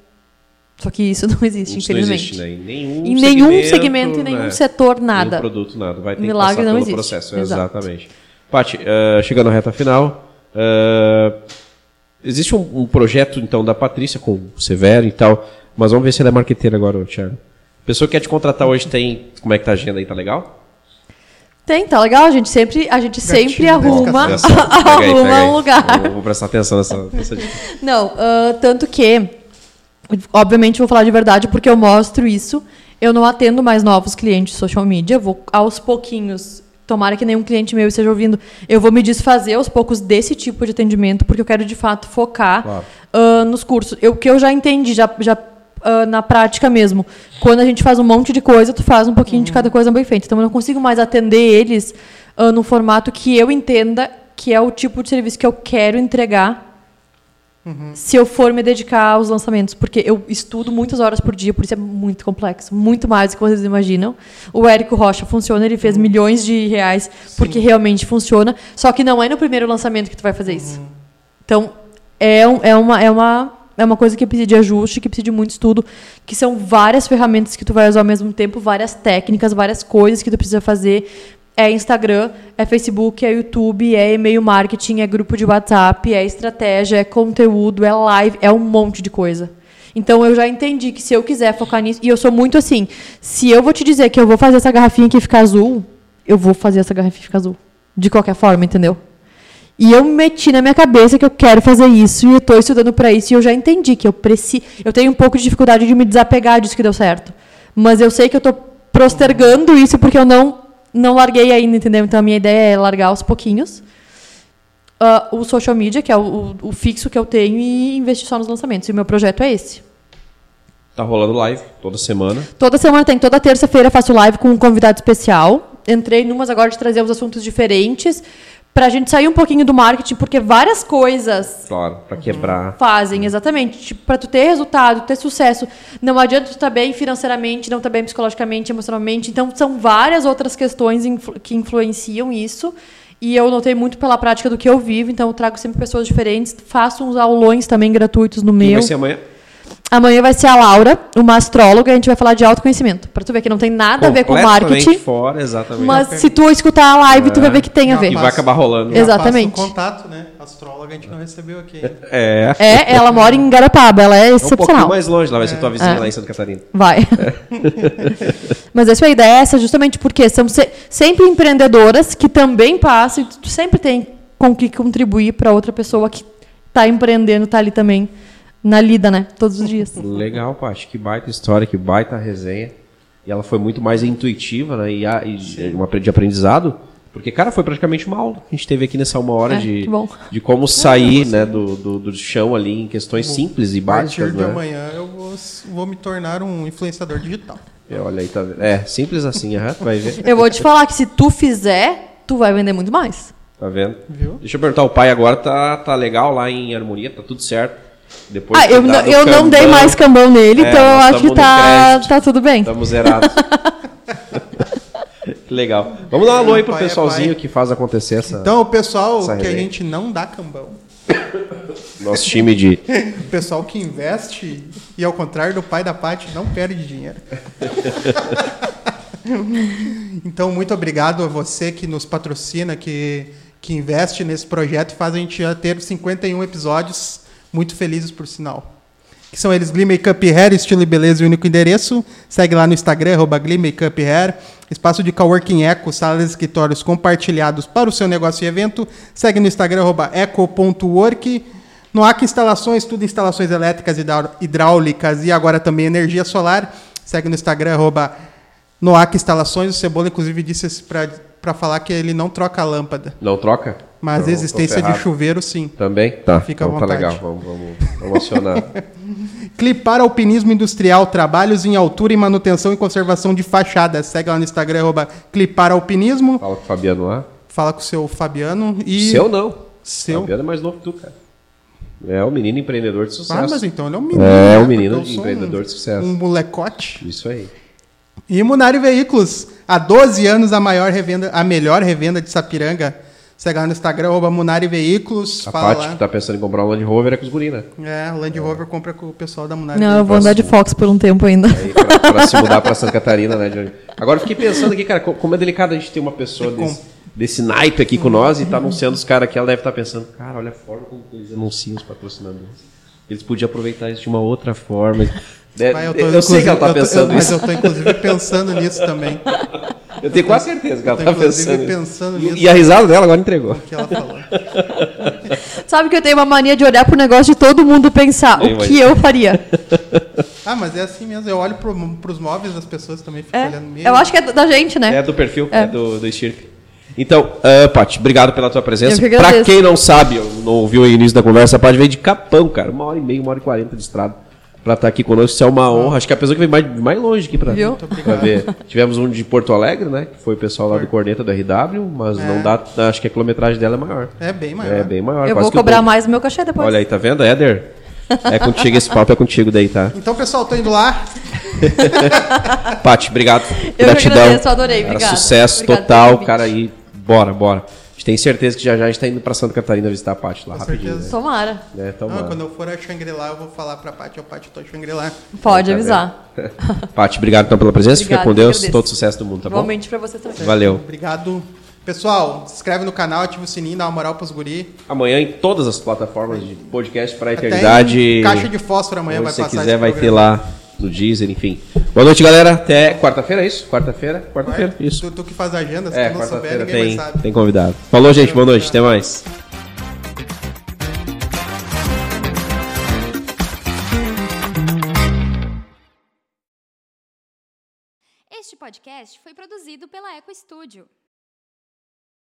Só que isso (laughs) não existe, Isso não infelizmente. existe né? em nenhum Em nenhum segmento, em nenhum né? setor, Nenhum nada. produto, nada. Vai ter Milagre que passar não existe. processo. Exato. Exatamente. Paty, eh, chegando à reta final, eh, existe um, um projeto, então, da Patrícia com o Severo e tal, mas vamos ver se ela é marqueteira agora, Thiago. A pessoa que quer te contratar hoje tem... Como é que tá a agenda aí? Tá legal? Tem, tá legal. A gente sempre, a gente sempre Gatilho da arruma, (laughs) arruma um lugar. Vou, vou prestar atenção nessa, nessa dica. (laughs) Não, ah, tanto que, obviamente, vou falar de verdade porque eu mostro isso. Eu não atendo mais novos clientes de social media, vou aos pouquinhos. Tomara que nenhum cliente meu esteja ouvindo. Eu vou me desfazer aos poucos desse tipo de atendimento, porque eu quero de fato focar Claro. ah, nos cursos. Eu, o que eu já entendi, já, já ah, na prática mesmo. Quando a gente faz um monte de coisa, tu faz um pouquinho de cada coisa bem feita. Então eu não consigo mais atender eles ah, no formato que eu entenda que é o tipo de serviço que eu quero entregar se eu for me dedicar aos lançamentos, porque eu estudo muitas horas por dia, por isso é muito complexo, muito mais do que vocês imaginam. O Érico Rocha funciona, ele fez milhões de reais porque realmente funciona, só que não é no primeiro lançamento que tu vai fazer isso. Então, é, um- é, uma, é uma é uma coisa que precisa de ajuste, que precisa de muito estudo, que são várias ferramentas que tu vai usar ao mesmo tempo, várias técnicas, várias coisas que tu precisa fazer. É Instagram, é Facebook, é YouTube, é e-mail marketing, é grupo de WhatsApp, é estratégia, é conteúdo, é live, é um monte de coisa. Então eu já entendi que se eu quiser focar nisso, e eu sou muito assim, se eu vou te dizer que eu vou fazer essa garrafinha aqui ficar azul, eu vou fazer essa garrafinha ficar azul. De qualquer forma, entendeu? E eu meti na minha cabeça que eu quero fazer isso e eu estou estudando para isso e eu já entendi que eu preciso, eu tenho um pouco de dificuldade de me desapegar disso que deu certo. Mas eu sei que eu estou postergando isso porque eu não não larguei ainda, entendeu? Então a minha ideia é largar aos pouquinhos. Uh, o social media, que é o, o, o, fixo que eu tenho, e investir só nos lançamentos. E o meu projeto é esse. Tá rolando live toda semana. Toda semana tem. Toda terça-feira faço live com um convidado especial. Entrei numas agora de trazer uns assuntos diferentes para a gente sair um pouquinho do marketing, porque várias coisas. Claro, para quebrar. Fazem, exatamente. Tipo, para tu ter resultado, ter sucesso. Não adianta tu estar tá bem financeiramente, não estar tá bem psicologicamente, emocionalmente. Então, são várias outras questões influ que influenciam isso. E eu notei muito pela prática do que eu vivo, então eu trago sempre pessoas diferentes. Faço uns aulões também gratuitos no meu. E vai ser amanhã? Amanhã vai ser a Laura, uma astróloga, e a gente vai falar de autoconhecimento. Pra tu ver que não tem nada a ver com marketing. fora, exatamente. Mas se tu escutar a live, é. tu vai ver que tem a ver. E vai acabar rolando. Exatamente. Um contato, né? Astróloga a gente não recebeu aqui. É. É, ela mora em Garopaba, ela é excepcional. É um pouquinho mais longe, lá vai ser tua vizinha é. lá em Santa Catarina. Vai. É. (laughs) Mas essa é a ideia é essa, justamente porque são se sempre empreendedoras que também passam, e tu sempre tem com que contribuir para outra pessoa que está empreendendo, está ali também na lida, né? Todos os dias. Legal, Paty. Que baita história, que baita resenha. E ela foi muito mais intuitiva, né? E, e uma de aprendizado. Porque, cara, foi praticamente uma aula que a gente teve aqui nessa uma hora é, de, de como sair né, do, do, do, chão ali em questões simples e básicas. A partir de né? amanhã eu vou, vou me tornar um influenciador digital. É, olha aí, tá vendo? É, simples assim, aham, vai ver. (laughs) Eu vou te falar que se tu fizer, tu vai vender muito mais. Tá vendo? Viu? Deixa eu perguntar, o pai agora tá, tá legal lá em harmonia, tá tudo certo. Depois ah, eu, não, eu cambão, não dei mais cambão nele, é, então eu acho que tá, tá tudo bem. Estamos zerados. (laughs) Legal. Vamos dar um alô aí pro pai é pessoalzinho é que faz acontecer essa. Então, o pessoal que a gente não dá cambão. (coughs) Nosso time de. (laughs) o pessoal que investe e, ao contrário do pai da Paty, não perde dinheiro. (laughs) então, muito obrigado a você que nos patrocina, que, que investe nesse projeto e faz a gente já ter 51 episódios muito felizes por sinal. Que são eles Glee Makeup Hair, estilo e beleza e único endereço. Segue lá no Instagram, arroba Makeup Hair. Espaço de coworking Eco, salas e escritórios compartilhados para o seu negócio e evento. Segue no Instagram, eco.work. No AC Instalações, tudo instalações elétricas e hidráulicas e agora também energia solar. Segue no Instagram, Noac Instalações. O Cebola, inclusive, disse para falar que ele não troca a lâmpada. Não troca? Mas então, a existência de chuveiro, sim. Também? Tá. Fica então, à vontade. Tá legal, vamos, vamos, vamos acionar. (laughs) Clipar Alpinismo Industrial, trabalhos em altura e manutenção e conservação de fachadas. Segue lá no Instagram, arroba Clipar Alpinismo. Fala com o Fabiano lá. Fala com o seu Fabiano. E... Seu não. Seu. Fabiano é mais novo que tu, cara. É o menino empreendedor de sucesso. Ah, mas então ele é um menino. É, né? um menino empreendedor um, de sucesso. Um molecote. Isso aí. E Munari Veículos, há 12 anos a maior revenda, a melhor revenda de Sapiranga Segue lá no Instagram, arroba Munari Veículos. A Paty que tá pensando em comprar um Land Rover é com os guri, né? É, o Land Rover é. compra com o pessoal da Munari Não, eu vou andar de Fox por um tempo ainda. Aí, pra, pra, se mudar pra Santa Catarina, né? Agora fiquei pensando aqui, cara, como é delicado a gente ter uma pessoa desse, desse naipe aqui com nós e tá anunciando os caras aqui, ela deve estar tá pensando, cara, olha a forma como eles anunciam os patrocinadores. Eles podiam aproveitar isso de uma outra forma. É, eu, tô, eu sei que ela tá pensando eu, isso. Mas eu tô inclusive pensando nisso também. Eu tenho quase certeza que ela está pensando. pensando nisso. E a risada dela agora entregou. O que ela falou. (laughs) Sabe que eu tenho uma mania de olhar pro negócio de todo mundo pensar o que eu faria. Ah, mas é assim mesmo. Eu olho pro, pros móveis das pessoas também, fico é, olhando mesmo. Eu acho que é da gente, né? É do perfil, é, é do, do Stirp. Então, uh, Paty, obrigado pela tua presença. Que pra quem não sabe, não ouviu o início da conversa, pode ver de Capão, cara. Uma hora e meia, uma hora e quarenta de estrada para estar tá aqui conosco. Isso é uma honra. Acho que a pessoa que veio mais, mais longe aqui para ver. Tivemos um de Porto Alegre, né? Que foi o pessoal lá do Corneta do RW, mas é. não dá. Acho que a quilometragem dela é maior. É bem maior. É bem maior. Eu vou cobrar mais o meu cachê depois. Olha aí, tá vendo, Éder? É contigo, esse papo é contigo daí, tá? Então, pessoal, tô indo lá. Pati, obrigado. Eu Gratidão. Agradeço, adorei, obrigado. Sucesso obrigado total, cara aí Bora, bora. Tem certeza que já já a gente tá indo pra Santa Catarina visitar a Paty lá Com rapidinho. certeza. Tomara. Né? Né? Ah, Tomara. quando eu for a Shangri-La, eu vou falar pra Paty, ó, Paty, eu tô em Shangri-La. Pode Tá avisar. (laughs) Paty, obrigado então pela presença. Fica Obrigada, com Deus. eu agradeço. Todo sucesso do mundo, tá bom? Igualmente pra você também. Valeu. Obrigado. Pessoal, se inscreve no canal, ativa o sininho, dá uma moral pros guri. Amanhã em todas as plataformas de podcast para a Até eternidade. em caixa de fósforo amanhã Onde vai passar quiser esse vai ter programa. lá no Deezer, enfim. Boa noite, galera. Até quarta-feira, é isso? Quarta-feira? Quarta-feira, isso. Tu, tu que faz a agenda, se É, tu não souber, quarta-feira ninguém tem, mais sabe. tem convidado. Falou, gente. Boa noite. Até mais. Este podcast foi produzido pela Eco Studio.